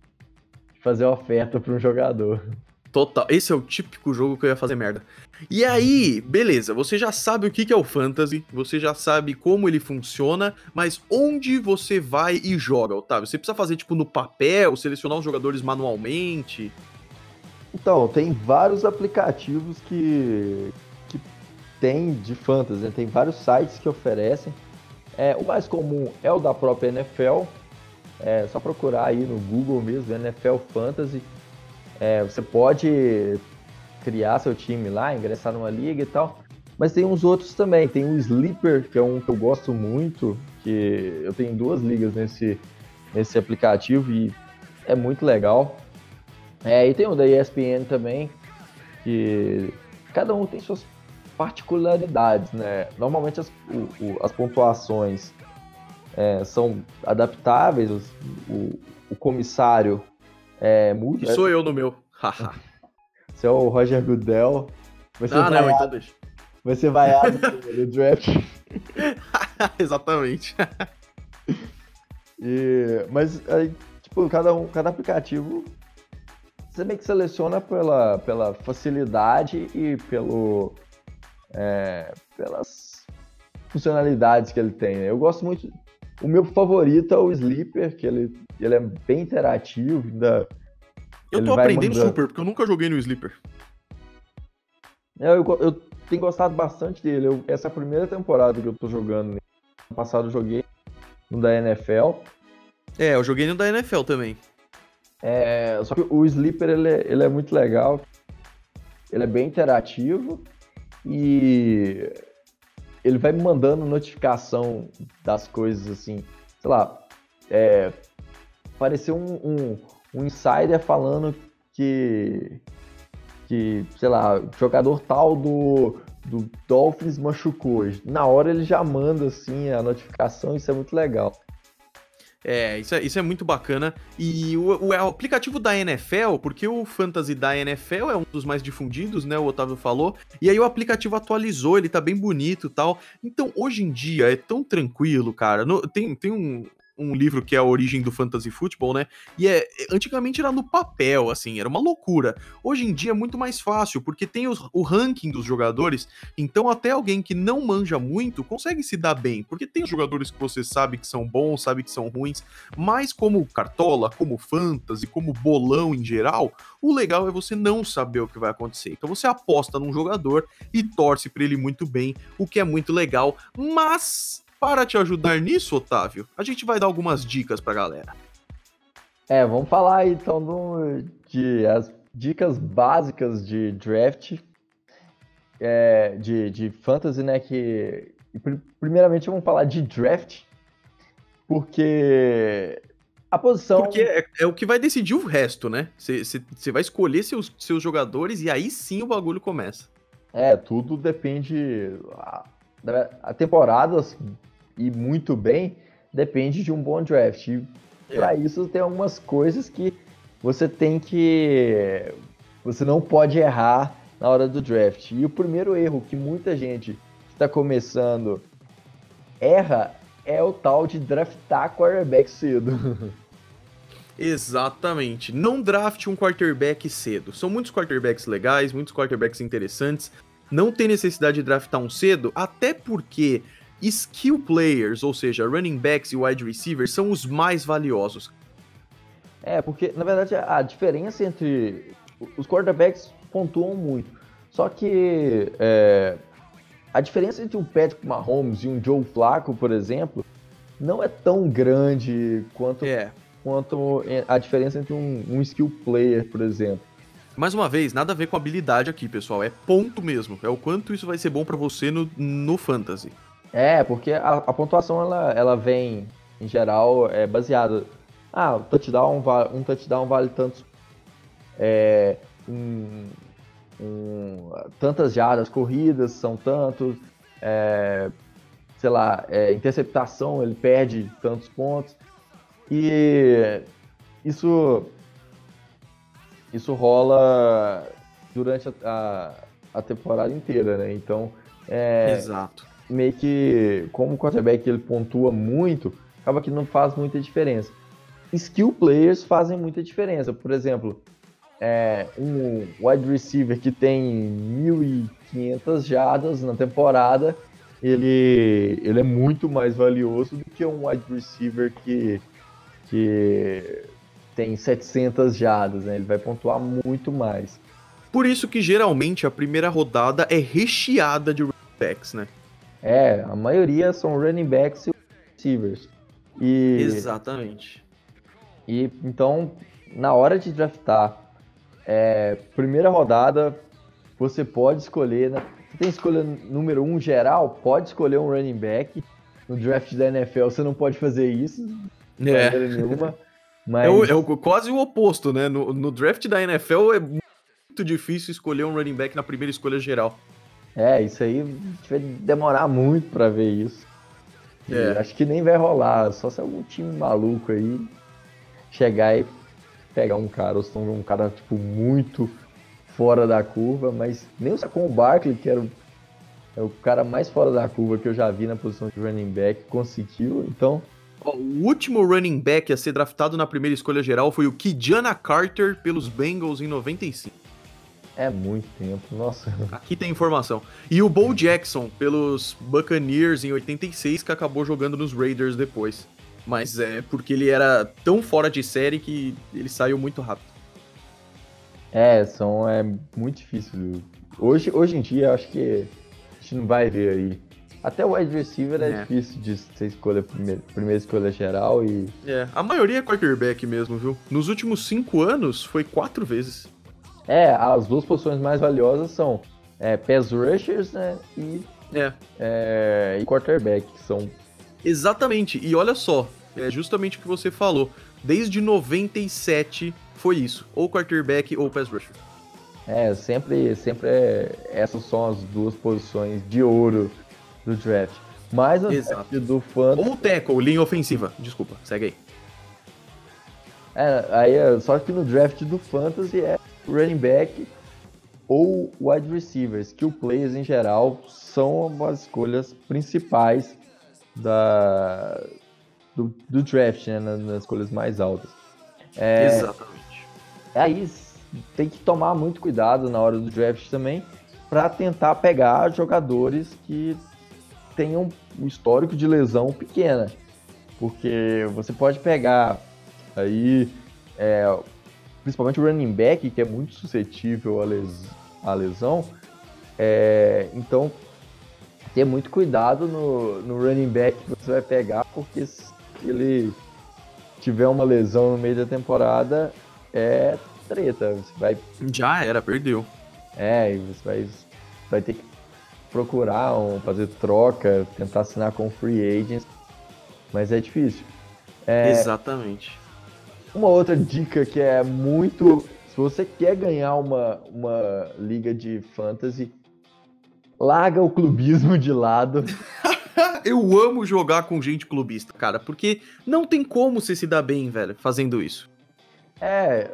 de fazer a oferta para um jogador. Total. Esse é o típico jogo que eu ia fazer merda. E aí, beleza, você já sabe o que é o Fantasy, você já sabe como ele funciona, mas onde você vai e joga, Otávio? Você precisa fazer, tipo, no papel, selecionar os jogadores manualmente? Então, tem vários aplicativos que, que tem de fantasy, né? tem vários sites que oferecem. É, o mais comum é o da própria NFL, é só procurar aí no Google mesmo, NFL Fantasy. É, você pode criar seu time lá, ingressar numa liga e tal. Mas tem uns outros também. Tem o Sleeper, que é um que eu gosto muito, que eu tenho duas ligas nesse, nesse aplicativo e é muito legal. É, e tem o da ESPN também, que cada um tem suas particularidades, né? Normalmente as, o, o, as pontuações é, são adaptáveis, o, o, comissário é muda. Que sou eu no meu. Você é o Roger Goodell. Vai ser ah, vaiado, não, então deixa. Vai ser vaiado no draft. Exatamente. E, mas aí, tipo, cada, um, cada aplicativo você meio que seleciona pela, pela facilidade e pelo, é, pelas funcionalidades que ele tem. Né? Eu gosto muito. O meu favorito é o Sleeper, que ele, ele é bem interativo. Ainda, eu tô aprendendo mandando... super, porque eu nunca joguei no Sleeper. É, eu, eu tenho gostado bastante dele. Eu, essa é a primeira temporada que eu tô jogando. No passado eu joguei no da NFL. É, eu joguei no da NFL também. É, só que o Sleeper ele é, ele é muito legal. Ele é bem interativo e ele vai me mandando notificação das coisas assim. Sei lá, é, apareceu um, um, um insider falando que, que, sei lá, jogador tal do, do Dolphins machucou. Na hora ele já manda assim a notificação, isso é muito legal. É, isso é, isso é muito bacana. E o, o, aplicativo da NFL, porque o Fantasy da NFL é um dos mais difundidos, né? O Otávio falou. E aí o aplicativo atualizou, ele tá bem bonito e tal. Então, hoje em dia é tão tranquilo, cara. No, tem, tem um, um livro que é a origem do fantasy futebol, né? E é antigamente era no papel, assim, era uma loucura. Hoje em dia é muito mais fácil, porque tem os, o ranking dos jogadores, então até alguém que não manja muito consegue se dar bem, porque tem os jogadores que você sabe que são bons, sabe que são ruins, mas como cartola, como fantasy, como bolão em geral, o legal é você não saber o que vai acontecer. Então você aposta num jogador e torce para ele muito bem, o que é muito legal, mas para te ajudar nisso, Otávio, a gente vai dar algumas dicas pra galera. É, vamos falar então do, de as dicas básicas de draft, é, de, de fantasy, né? Que primeiramente vamos falar de draft, porque a posição. Porque é, é, o que vai decidir o resto, né? Você vai escolher seus, seus jogadores e aí sim o bagulho começa. É, tudo depende. A, a temporadas e muito bem depende de um bom draft. E é. para isso tem algumas coisas que você tem que. Você não pode errar na hora do draft. E o primeiro erro que muita gente que está começando erra é o tal de draftar quarterback cedo. Exatamente. Não draft um quarterback cedo. São muitos quarterbacks legais, muitos quarterbacks interessantes. Não tem necessidade de draftar um cedo, até porque skill players, ou seja, running backs e wide receivers, são os mais valiosos. É, porque na verdade a diferença entre os quarterbacks pontuam muito. Só que é, a diferença entre um Patrick Mahomes e um Joe Flacco, por exemplo, não é tão grande quanto, é. quanto a diferença entre um, um skill player, por exemplo. Mais uma vez, nada a ver com habilidade aqui, pessoal. É ponto mesmo. É o quanto isso vai ser bom para você no, no fantasy. É, porque a, a, pontuação ela, ela vem, em geral, é baseada. Ah, um touchdown, um touchdown vale tantos. É, um, um, tantas jardas corridas são tantos. É, sei lá, é, interceptação ele perde tantos pontos. E isso, isso rola durante a, a, a temporada inteira, né? Então, é, Exato meio que, como o quarterback ele pontua muito, acaba que não faz muita diferença. Skill players fazem muita diferença. Por exemplo, é, um wide receiver que tem 1.500 jardas na temporada, ele, ele é muito mais valioso do que um wide receiver que, que tem 700 jardas, né? Ele vai pontuar muito mais. Por isso que geralmente a primeira rodada é recheada de running backs, né? É, a maioria são running backs e receivers. E, Exatamente. E então, na hora de draftar, é, primeira rodada, você pode escolher. Né? Você tem escolha número um geral, pode escolher um running back. No draft da NFL você não pode fazer isso. É. Nenhuma, mas... é, o, é o, quase o oposto, né? No, no draft da NFL é muito difícil escolher um running back na primeira escolha geral. É, isso aí vai demorar muito para ver isso. É. Acho que nem vai rolar, só se algum time maluco aí chegar e pegar um cara, ou se um cara tipo muito fora da curva, mas nem o Barkley, que era o, é o cara mais fora da curva que eu já vi na posição de running back, conseguiu, então... O último running back a ser draftado na primeira escolha geral foi o Kijana Carter pelos Bengals em 95. É muito tempo, nossa. Aqui tem informação. E o Bo Jackson, pelos Buccaneers em 86, que acabou jogando nos Raiders depois. Mas é porque ele era tão fora de série que ele saiu muito rápido. É, são, é muito difícil. Hoje, hoje em dia, acho que a gente não vai ver aí. Até o wide receiver é, é difícil de ser escolha primeira, primeira escolha geral e. É, a maioria é quarterback mesmo, viu? Nos últimos cinco anos foi quatro vezes. É, as duas posições mais valiosas são é, pass rushers né, e, é. É, e quarterback, que são... Exatamente, e olha só, é justamente o que você falou, desde 97 foi isso, ou quarterback ou pass rusher. É, sempre, sempre é, essas são as duas posições de ouro do draft. Mas draft do fã... Ou tackle, linha ofensiva, desculpa, segue aí. É, aí, é, só que no draft do Fantasy é running back ou wide receivers, que o players em geral são as escolhas principais da, do, do draft, né, nas, nas, escolhas mais altas. É, Exatamente. Aí tem que tomar muito cuidado na hora do draft também para tentar pegar jogadores que tenham um histórico de lesão pequena, porque você pode pegar aí é, principalmente o running back, que é muito suscetível à, les, à lesão. É, então, ter muito cuidado no, no running back que você vai pegar, porque se ele tiver uma lesão no meio da temporada, é treta. Você vai... Já era, perdeu. É, e você vai, vai ter que procurar um, fazer troca, tentar assinar com free agents, mas é difícil. É, Exatamente. Uma outra dica que é muito. Se você quer ganhar uma, uma liga de fantasy, larga o clubismo de lado. eu amo jogar com gente clubista, cara, porque não tem como você se dar bem, velho, fazendo isso. É,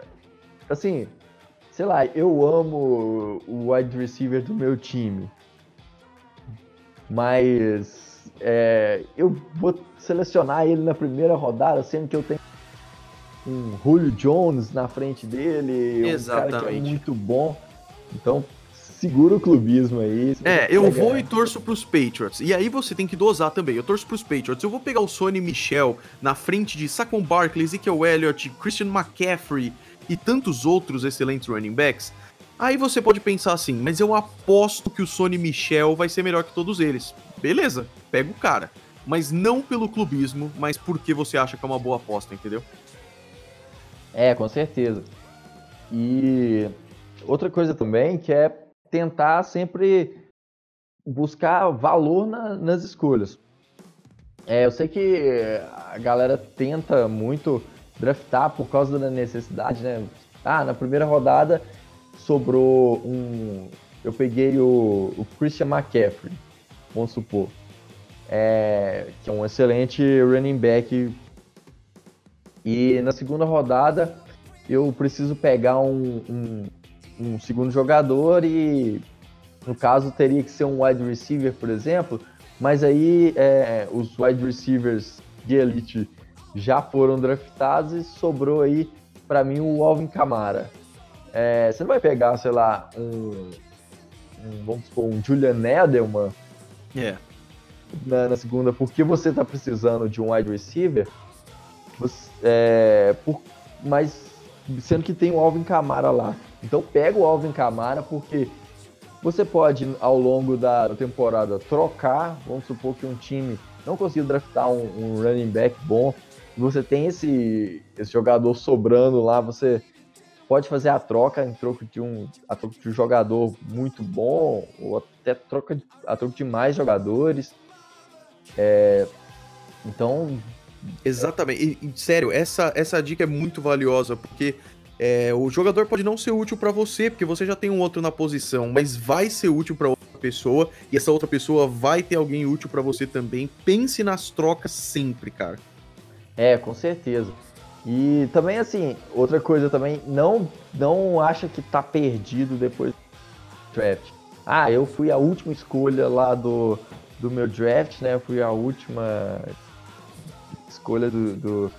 assim, sei lá, eu amo o wide receiver do meu time, mas é, eu vou selecionar ele na primeira rodada, sendo que eu tenho um Julio Jones na frente dele, Exatamente. um cara que é muito bom. Então, segura o clubismo aí. É, eu vou e torço pros Patriots. E aí você tem que dosar também. Eu torço pros Patriots. Eu vou pegar o Sonny Michel na frente de Saquon Barkley, Ezekiel Elliott, Christian McCaffrey e tantos outros excelentes running backs. Aí você pode pensar assim, mas eu aposto que o Sonny Michel vai ser melhor que todos eles. Beleza, pega o cara. Mas não pelo clubismo, mas porque você acha que é uma boa aposta, entendeu? É, com certeza. E outra coisa também que é tentar sempre buscar valor na, nas escolhas. É, eu sei que a galera tenta muito draftar por causa da necessidade, né? Ah, na primeira rodada sobrou um. Eu peguei o, o Christian McCaffrey, vamos supor. É, que é um excelente running back. E na segunda rodada eu preciso pegar um, um um segundo jogador e, no caso, teria que ser um wide receiver, por exemplo, mas aí é, os wide receivers de elite já foram draftados e sobrou aí, para mim, o Alvin Kamara. É, você não vai pegar, sei lá, um, um vamos supor, um Julian Edelman yeah. na, na, segunda, porque você está precisando de um wide receiver, você, é, por, mas sendo que tem o Alvin Kamara lá. Então pega o Alvin Kamara porque você pode, ao longo da temporada, trocar. Vamos supor que um time não conseguiu draftar um, um running back bom. Você tem esse, esse jogador sobrando lá, você pode fazer a troca em troco de um, a troca de um jogador muito bom, ou até troca, a troca de mais jogadores. É, então. Exatamente. E, sério, essa, essa dica é muito valiosa, porque é, o jogador pode não ser útil para você, porque você já tem um outro na posição, mas vai ser útil para outra pessoa e essa outra pessoa vai ter alguém útil para você também. Pense nas trocas sempre, cara. É, com certeza. E também assim, outra coisa também, não não acha que tá perdido depois do draft. Ah, eu fui a última escolha lá do, do meu draft, né? Eu fui a última escolha do, do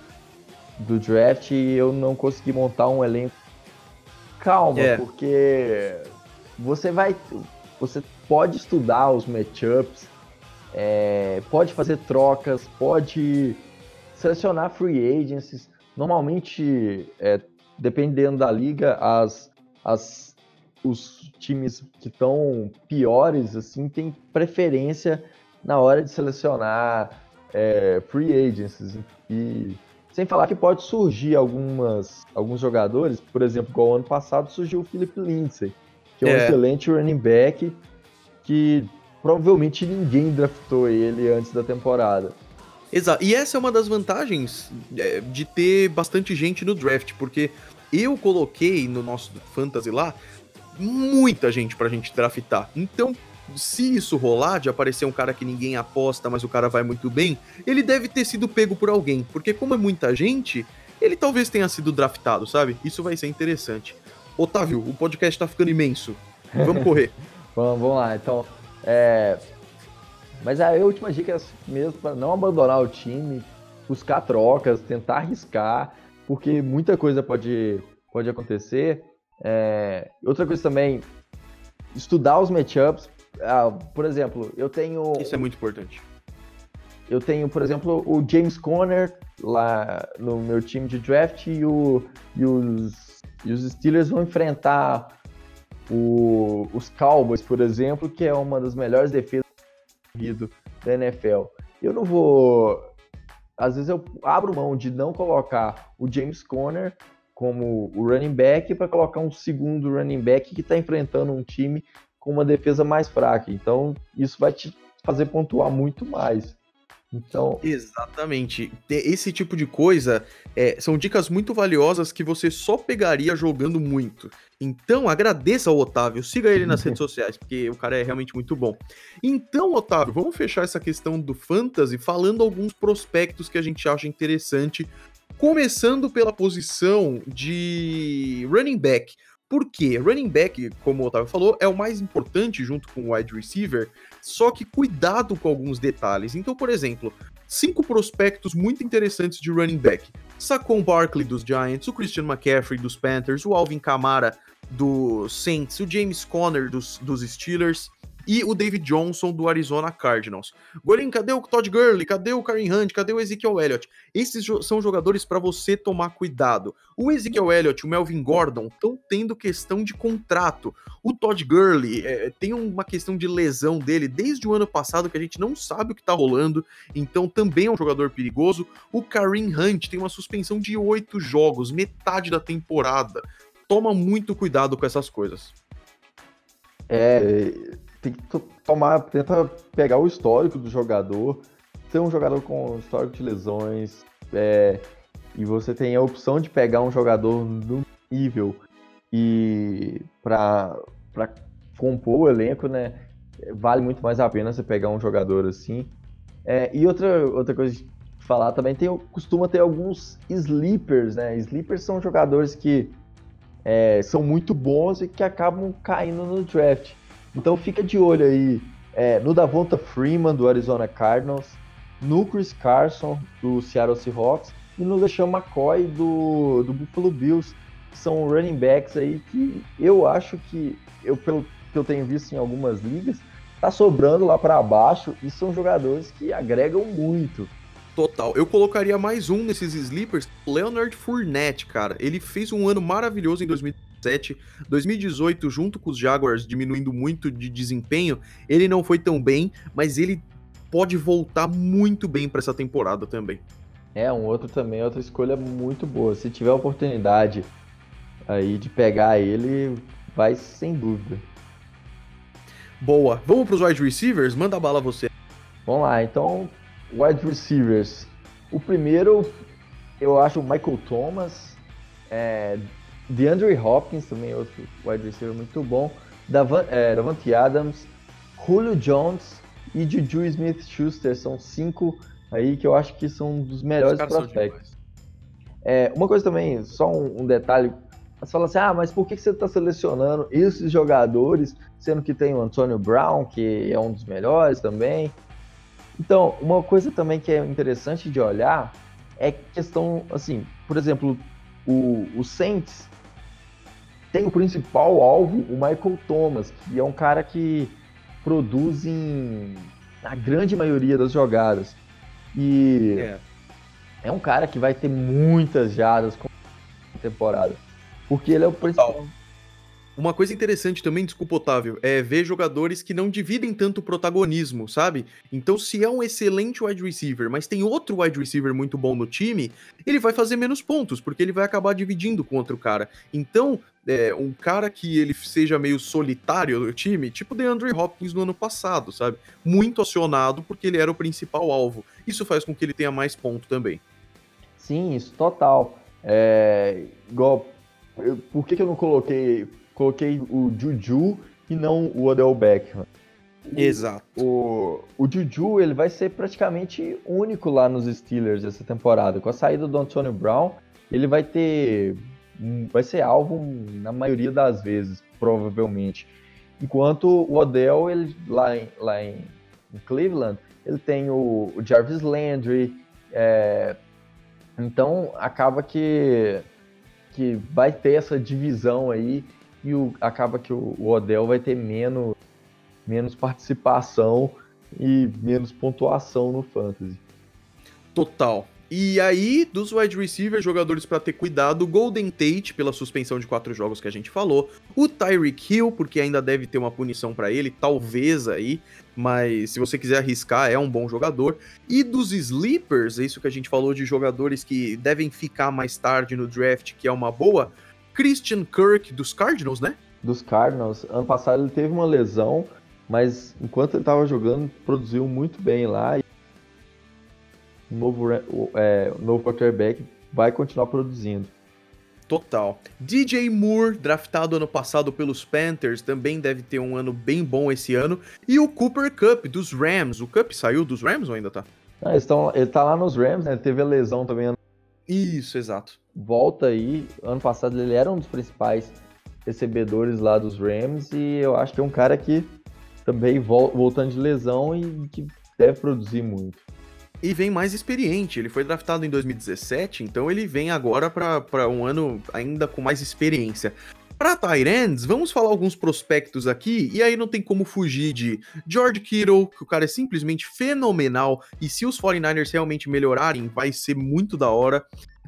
do draft e eu não consegui montar um elenco. Calma, é. porque você vai. Você pode estudar os matchups, é, pode fazer trocas, pode selecionar free agencies. Normalmente, é, dependendo da liga, as, as, os times que estão piores assim têm preferência na hora de selecionar é, free agencies. E sem falar que pode surgir algumas, alguns jogadores, por exemplo, igual ano passado surgiu o Philip Lindsay, que é um é. excelente running back que provavelmente ninguém draftou ele antes da temporada. Exato. E essa é uma das vantagens é, de ter bastante gente no draft, porque eu coloquei no nosso fantasy lá muita gente pra gente draftar. Então, se isso rolar, de aparecer um cara que ninguém aposta, mas o cara vai muito bem, ele deve ter sido pego por alguém. Porque, como é muita gente, ele talvez tenha sido draftado, sabe? Isso vai ser interessante. Otávio, o podcast tá ficando imenso. Vamos correr. vamos, vamos lá, então. É... Mas a última dica é mesmo para não abandonar o time, buscar trocas, tentar arriscar, porque muita coisa pode, pode acontecer. É... Outra coisa também, estudar os matchups, ah, por exemplo, eu tenho. Isso é muito importante. Eu tenho, por exemplo, o James Conner lá no meu time de draft e, o, e, os, e os Steelers vão enfrentar o, os Cowboys, por exemplo, que é uma das melhores defesas da NFL. Eu não vou. Às vezes eu abro mão de não colocar o James Conner como o running back para colocar um segundo running back que está enfrentando um time com uma defesa mais fraca. Então, isso vai te fazer pontuar muito mais. Então. Exatamente. Esse tipo de coisa é, são dicas muito valiosas que você só pegaria jogando muito. Então, agradeça ao Otávio, siga ele nas redes sociais, porque o cara é realmente muito bom. Então, Otávio, vamos fechar essa questão do fantasy falando alguns prospectos que a gente acha interessante, começando pela posição de running back. Porque running back, como o Otávio falou, é o mais importante junto com o wide receiver, só que cuidado com alguns detalhes. Então, por exemplo, cinco prospectos muito interessantes de running back. Saquon Barkley dos Giants, o Christian McCaffrey dos Panthers, o Alvin Kamara dos Saints, o James Conner dos, dos Steelers, e o David Johnson do Arizona Cardinals. Golim, cadê o Todd Gurley? Cadê o Karen Hunt? Cadê o Ezekiel Elliott? Esses são jogadores para você tomar cuidado. O Ezekiel Elliott, o Melvin Gordon estão tendo questão de contrato. O Todd Gurley é, tem uma questão de lesão dele desde o ano passado que a gente não sabe o que tá rolando, então também é um jogador perigoso. O Kareem Hunt tem uma suspensão de oito jogos, metade da temporada. Toma muito cuidado com essas coisas. É, tem que tomar, tenta pegar o histórico do jogador, ser um jogador com histórico de lesões, é, e você tem a opção de pegar um jogador no nível e para compor o elenco, né? Vale muito mais a pena você pegar um jogador assim. É, e outra, outra coisa de falar também, tem, costuma ter alguns sleepers, né? Sleepers são jogadores que é, são muito bons e que acabam caindo no draft. Então fica de olho aí é, no Davonta Freeman, do Arizona Cardinals, no Chris Carson, do Seattle Seahawks, e no LeSean McCoy, do, do Buffalo Bills, que são running backs aí que eu acho que, eu, pelo que eu tenho visto em algumas ligas, tá sobrando lá para baixo e são jogadores que agregam muito. Total. Eu colocaria mais um nesses sleepers, Leonard Fournette, cara. Ele fez um ano maravilhoso em 2020 2017. 2018, junto com os Jaguars diminuindo muito de desempenho, ele não foi tão bem, mas ele pode voltar muito bem para essa temporada também. É, um outro também, outra escolha muito boa. Se tiver a oportunidade aí de pegar ele, vai sem dúvida. Boa. Vamos para os wide receivers? Manda bala você. Vamos lá, então, wide receivers. O primeiro, eu acho o Michael Thomas, é, DeAndre Hopkins, também outro wide receiver muito bom. Davan, é, Davante Adams, Julio Jones e Juju Smith-Schuster. São cinco aí que eu acho que são dos melhores prospectos. É, uma coisa também, só um, um detalhe. Você fala assim, ah, mas por que você está selecionando esses jogadores, sendo que tem o Antonio Brown, que é um dos melhores também? Então, uma coisa também que é interessante de olhar é questão, assim, por exemplo, o, o Saints tem o principal alvo, o Michael Thomas, que é um cara que produz em a grande maioria das jogadas. E é, é um cara que vai ter muitas jardas com temporada. Porque ele é o principal. Uma coisa interessante também, desculpa, Otávio, é ver jogadores que não dividem tanto protagonismo, sabe? Então, se é um excelente wide receiver, mas tem outro wide receiver muito bom no time, ele vai fazer menos pontos, porque ele vai acabar dividindo com outro cara. Então, é, um cara que ele seja meio solitário no time, tipo o DeAndre Hopkins no ano passado, sabe? Muito acionado porque ele era o principal alvo. Isso faz com que ele tenha mais ponto também. Sim, isso total. É, igual, por que, que eu não coloquei coloquei o Juju e não o Odell Beckham. Exato. O, o Juju ele vai ser praticamente único lá nos Steelers essa temporada. Com a saída do Antonio Brown, ele vai ter. Vai ser alvo na maioria das vezes, provavelmente. Enquanto o Odell, ele, lá, em, lá em, Cleveland, ele tem o, o Jarvis Landry. É, então acaba que, que vai ter essa divisão aí e o, acaba que o, o Odell vai ter menos, menos participação e menos pontuação no Fantasy. Total. E aí, dos wide receivers, jogadores para ter cuidado, Golden Tate, pela suspensão de quatro jogos que a gente falou, o Tyreek Hill, porque ainda deve ter uma punição para ele, talvez aí, mas se você quiser arriscar, é um bom jogador. E dos sleepers, é isso que a gente falou de jogadores que devem ficar mais tarde no draft, que é uma boa, Christian Kirk dos Cardinals, né? Dos Cardinals. Ano passado ele teve uma lesão, mas enquanto ele estava jogando, produziu muito bem lá. Um novo, é, novo quarterback vai continuar produzindo. Total. DJ Moore, draftado ano passado pelos Panthers, também deve ter um ano bem bom esse ano. E o Cooper Cup, dos Rams. O Cup saiu dos Rams ou ainda tá? Ah, estão, ele tá lá nos Rams, né? Teve a lesão também. Isso, exato. Volta aí. Ano passado ele era um dos principais recebedores lá dos Rams. E eu acho que é um cara que também voltando de lesão e que deve produzir muito e vem mais experiente. Ele foi draftado em 2017, então ele vem agora para um ano ainda com mais experiência. Para Tyrants, vamos falar alguns prospectos aqui, e aí não tem como fugir de George Kittle, que o cara é simplesmente fenomenal, e se os 49ers realmente melhorarem, vai ser muito da hora.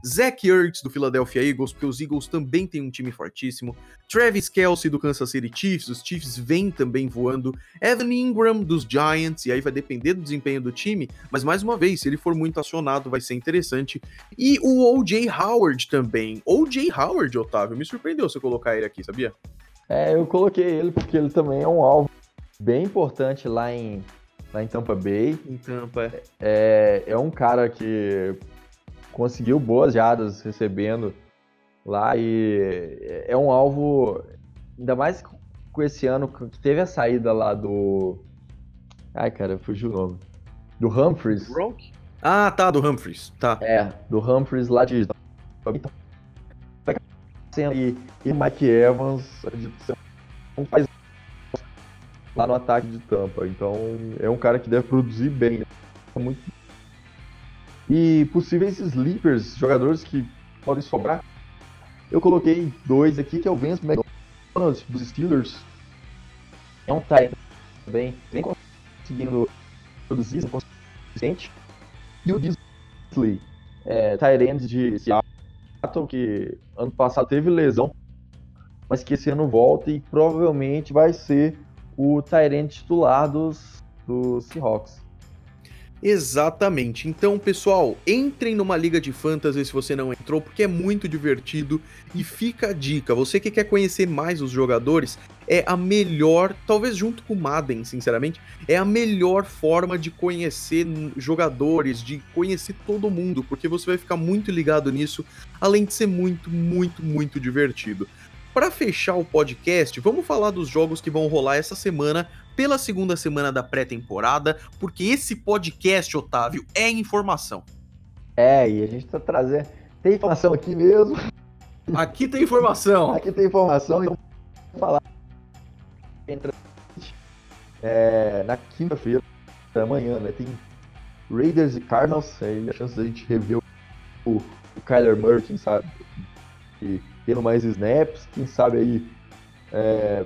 Zach Ertz do Philadelphia Eagles, porque os Eagles também têm um time fortíssimo. Travis Kelsey do Kansas City Chiefs, os Chiefs vêm também voando. Evan Ingram dos Giants, e aí vai depender do desempenho do time, mas mais uma vez, se ele for muito acionado, vai ser interessante. E o O.J. Howard também. O.J. Howard, Otávio, me surpreendeu você colocar ele aqui, sabia? É, eu coloquei ele porque ele também é um alvo bem importante lá em, lá em Tampa Bay. Em Tampa. É, é um cara que conseguiu boas jadas recebendo lá e é um alvo, ainda mais com esse ano que teve a saída lá do. Ai, cara, fugiu o nome. Do Humphreys. Ah, tá, do Humphreys. Tá. É, do Humphreys lá de. E, e Mike Evans faz lá no ataque de tampa. Então é um cara que deve produzir bem. Né? Muito e possíveis sleepers, jogadores que podem sobrar. Eu coloquei dois aqui, que é o Vance McDonald dos Steelers. É um tight também, vem conseguindo produzir, consistente. E o Disley, é, tight de Seattle, que ano passado teve lesão, mas que esse ano volta e provavelmente vai ser o tight titular dos, dos Seahawks. Exatamente. Então, pessoal, entrem numa liga de fantasy se você não entrou, porque é muito divertido e fica a dica. Você que quer conhecer mais os jogadores, é a melhor, talvez junto com Madden, sinceramente, é a melhor forma de conhecer jogadores, de conhecer todo mundo, porque você vai ficar muito ligado nisso, além de ser muito, muito, muito divertido. Para fechar o podcast, vamos falar dos jogos que vão rolar essa semana pela segunda semana da pré-temporada, porque esse podcast, Otávio, é informação. É, e a gente tá trazendo. Tem informação aqui mesmo. Aqui tem informação. aqui tem informação, então vamos falar. É, na quinta-feira, amanhã, né? Tem Raiders e Cardinals, aí a chance da gente rever o, o Kyler Murray, quem sabe, e tendo mais snaps, quem sabe aí é,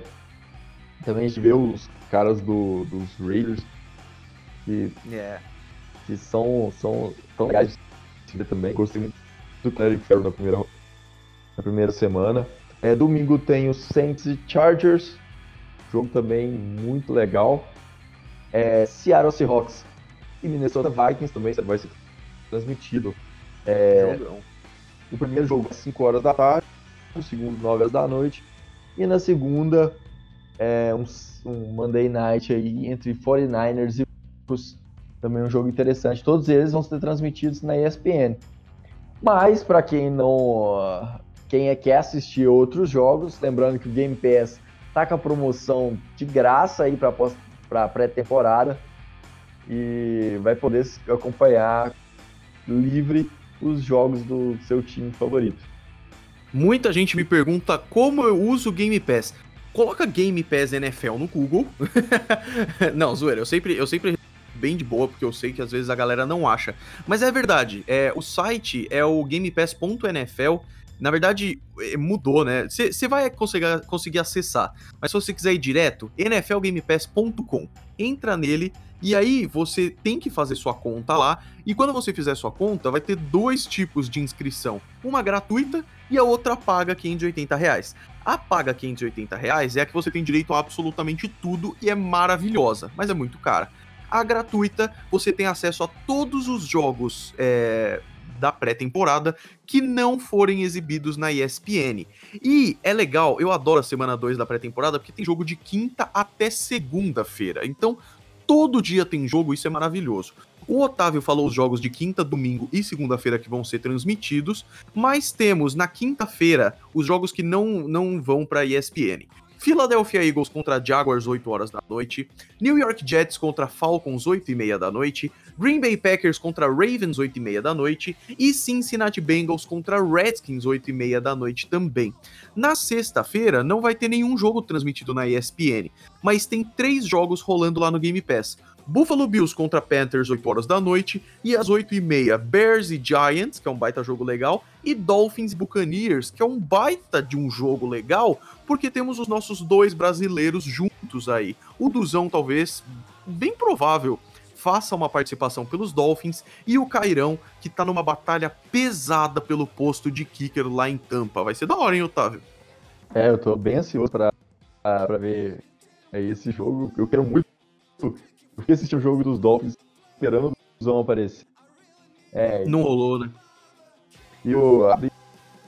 também a gente vê os caras do, dos Raiders que, yeah. que são, são tão legais de ver também. Gostei muito do Clary Ferro na primeira, na primeira semana. É, domingo tem o Saints e Chargers, jogo também muito legal. É, Seattle Seahawks e Minnesota Vikings também vai ser transmitido. É, o primeiro jogo às 5 horas da tarde, o segundo 9 horas da noite. E na segunda, é, um, um Monday Night aí entre 49ers e Broncos, também um jogo interessante. Todos eles vão ser transmitidos na ESPN. Mas para quem não, quem é quer assistir outros jogos, lembrando que o Game Pass tá com a promoção de graça aí para pré-temporada e vai poder acompanhar livre os jogos do seu time favorito. Muita gente me pergunta como eu uso o Game Pass coloca Game Pass NFL no Google. não, zoeira, eu sempre, eu sempre bem de boa, porque eu sei que às vezes a galera não acha. Mas é verdade, é, o site é o gamepass.nfl. Na verdade, é, mudou, né? Você vai conseguir, conseguir acessar. Mas se você quiser ir direto, nflgamepass.com. Entra nele e aí você tem que fazer sua conta lá. E quando você fizer sua conta, vai ter dois tipos de inscrição: uma gratuita e a outra paga 580 reais. A paga 580 reais é a que você tem direito a absolutamente tudo e é maravilhosa, mas é muito cara. A gratuita, você tem acesso a todos os jogos é, da pré-temporada que não forem exibidos na ESPN. E é legal, eu adoro a semana 2 da pré-temporada porque tem jogo de quinta até segunda-feira. Então, todo dia tem jogo, isso é maravilhoso. O Otávio falou os jogos de quinta, domingo e segunda-feira que vão ser transmitidos, mas temos na quinta-feira os jogos que não, não vão para ESPN. Philadelphia Eagles contra Jaguars, 8 horas da noite. New York Jets contra Falcons, 8 e meia da noite. Green Bay Packers contra Ravens, 8 e meia da noite. E Cincinnati Bengals contra Redskins, 8 e meia da noite também. Na sexta-feira, não vai ter nenhum jogo transmitido na ESPN, mas tem três jogos rolando lá no Game Pass. Buffalo Bills contra Panthers, 8 horas da noite, e às 8 e meia, Bears e Giants, que é um baita jogo legal, e Dolphins e Buccaneers, que é um baita de um jogo legal, porque temos os nossos dois brasileiros juntos aí. O Duzão, talvez, bem provável, faça uma participação pelos Dolphins, e o Cairão, que tá numa batalha pesada pelo posto de kicker lá em Tampa. Vai ser da hora, hein, Otávio? É, eu tô bem ansioso pra, pra ver esse jogo. Eu quero muito eu fui assistir o jogo dos Dolphins esperando o Duzão aparecer. É, não rolou, né? E o, a briga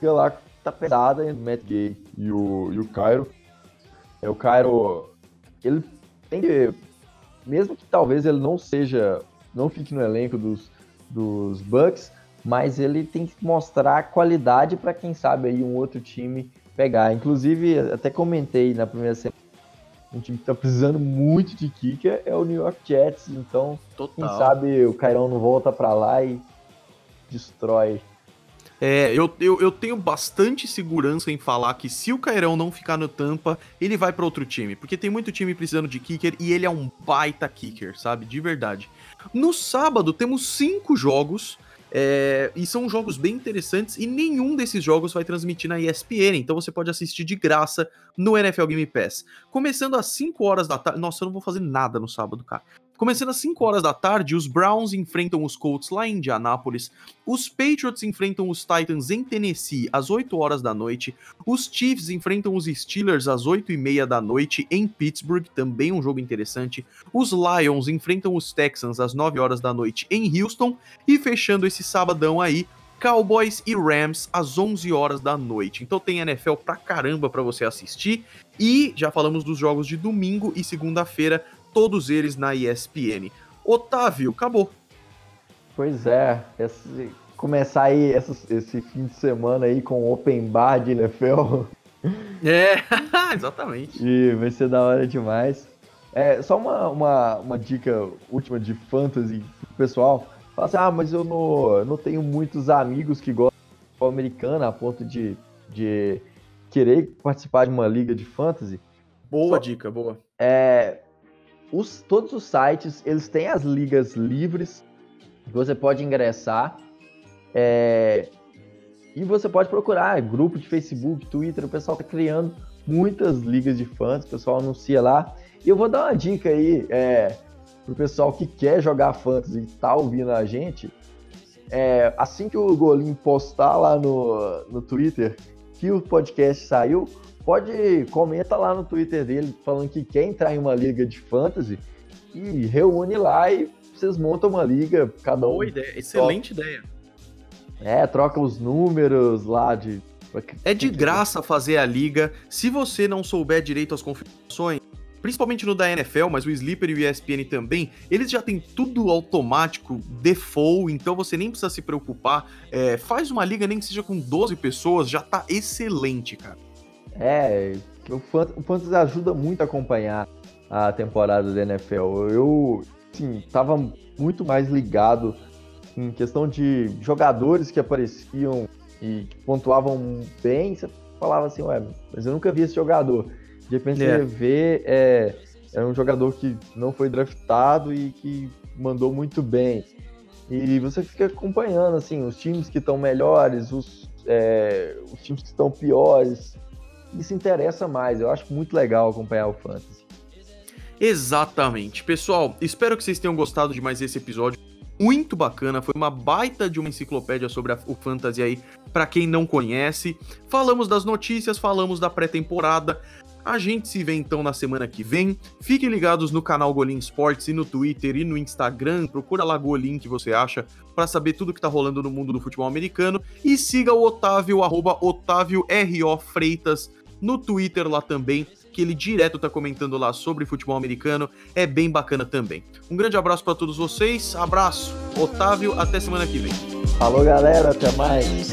lá tá pesada entre o Matt Gay e o, e o Cairo. É, o Cairo, ele tem que, mesmo que talvez ele não seja, não fique no elenco dos, dos Bucks, mas ele tem que mostrar qualidade para quem sabe aí um outro time pegar. Inclusive, até comentei na primeira semana um time que tá precisando muito de kicker é o New York Jets. Então, Total. quem sabe o Cairão não volta para lá e destrói. É, eu, eu, eu tenho bastante segurança em falar que se o Cairão não ficar no Tampa, ele vai para outro time. Porque tem muito time precisando de kicker e ele é um baita kicker, sabe? De verdade. No sábado temos cinco jogos é, e são jogos bem interessantes e nenhum desses jogos vai transmitir na ESPN, então você pode assistir de graça no NFL Game Pass. Começando às 5 horas da tarde. Nossa, eu não vou fazer nada no sábado, cara. Começando às 5 horas da tarde, os Browns enfrentam os Colts lá em Indianápolis, os Patriots enfrentam os Titans em Tennessee às 8 horas da noite, os Chiefs enfrentam os Steelers às 8 e meia da noite em Pittsburgh, também um jogo interessante, os Lions enfrentam os Texans às 9 horas da noite em Houston, e fechando esse sabadão aí, Cowboys e Rams às 11 horas da noite. Então tem NFL pra caramba para você assistir. E já falamos dos jogos de domingo e segunda-feira todos eles na ESPN. Otávio, acabou. Pois é, esse, começar aí essa, esse fim de semana aí com open bar de NFL. É, exatamente. E vai ser da hora demais. É, só uma, uma, uma dica última de fantasy pro pessoal. Fala assim, ah, mas eu não, não tenho muitos amigos que gostam de futebol americano a ponto de, de querer participar de uma liga de fantasy. Boa só, dica, boa. É, os, todos os sites eles têm as ligas livres que você pode ingressar é, e você pode procurar grupo de Facebook, Twitter, o pessoal está criando muitas ligas de fãs, o pessoal anuncia lá. E eu vou dar uma dica aí é, pro pessoal que quer jogar fantasy e tá ouvindo a gente. É, assim que o Golim postar lá no, no Twitter que o podcast saiu, pode comenta lá no Twitter dele falando que quer entrar em uma liga de fantasy e reúne lá e vocês montam uma liga, cada um. Boa ideia, excelente troca, ideia. É, troca os números lá de. É de graça fazer a liga. Se você não souber direito as configurações, principalmente no da NFL, mas o Sleeper e o ESPN também, eles já têm tudo automático, default, então você nem precisa se preocupar. É, faz uma liga, nem que seja com 12 pessoas, já tá excelente, cara. É, o Fantasy ajuda muito a acompanhar a temporada da NFL. Eu, sim, tava muito mais ligado em questão de jogadores que apareciam e pontuavam bem. Você falava assim, ué, mas eu nunca vi esse jogador. De repente é. você vê, é, é um jogador que não foi draftado e que mandou muito bem. E você fica acompanhando, assim, os times que estão melhores, os, é, os times que estão piores isso interessa mais. Eu acho muito legal acompanhar o Fantasy. Exatamente. Pessoal, espero que vocês tenham gostado de mais esse episódio. Muito bacana, foi uma baita de uma enciclopédia sobre a, o Fantasy aí, para quem não conhece. Falamos das notícias, falamos da pré-temporada. A gente se vê então na semana que vem. Fiquem ligados no canal Golim Sports e no Twitter e no Instagram. Procura lá Golim que você acha para saber tudo que tá rolando no mundo do futebol americano. E siga o Otávio, arroba Otávio R.O. Freitas no Twitter lá também, que ele direto tá comentando lá sobre futebol americano, é bem bacana também. Um grande abraço para todos vocês, abraço, Otávio, até semana que vem. Falou galera, até mais.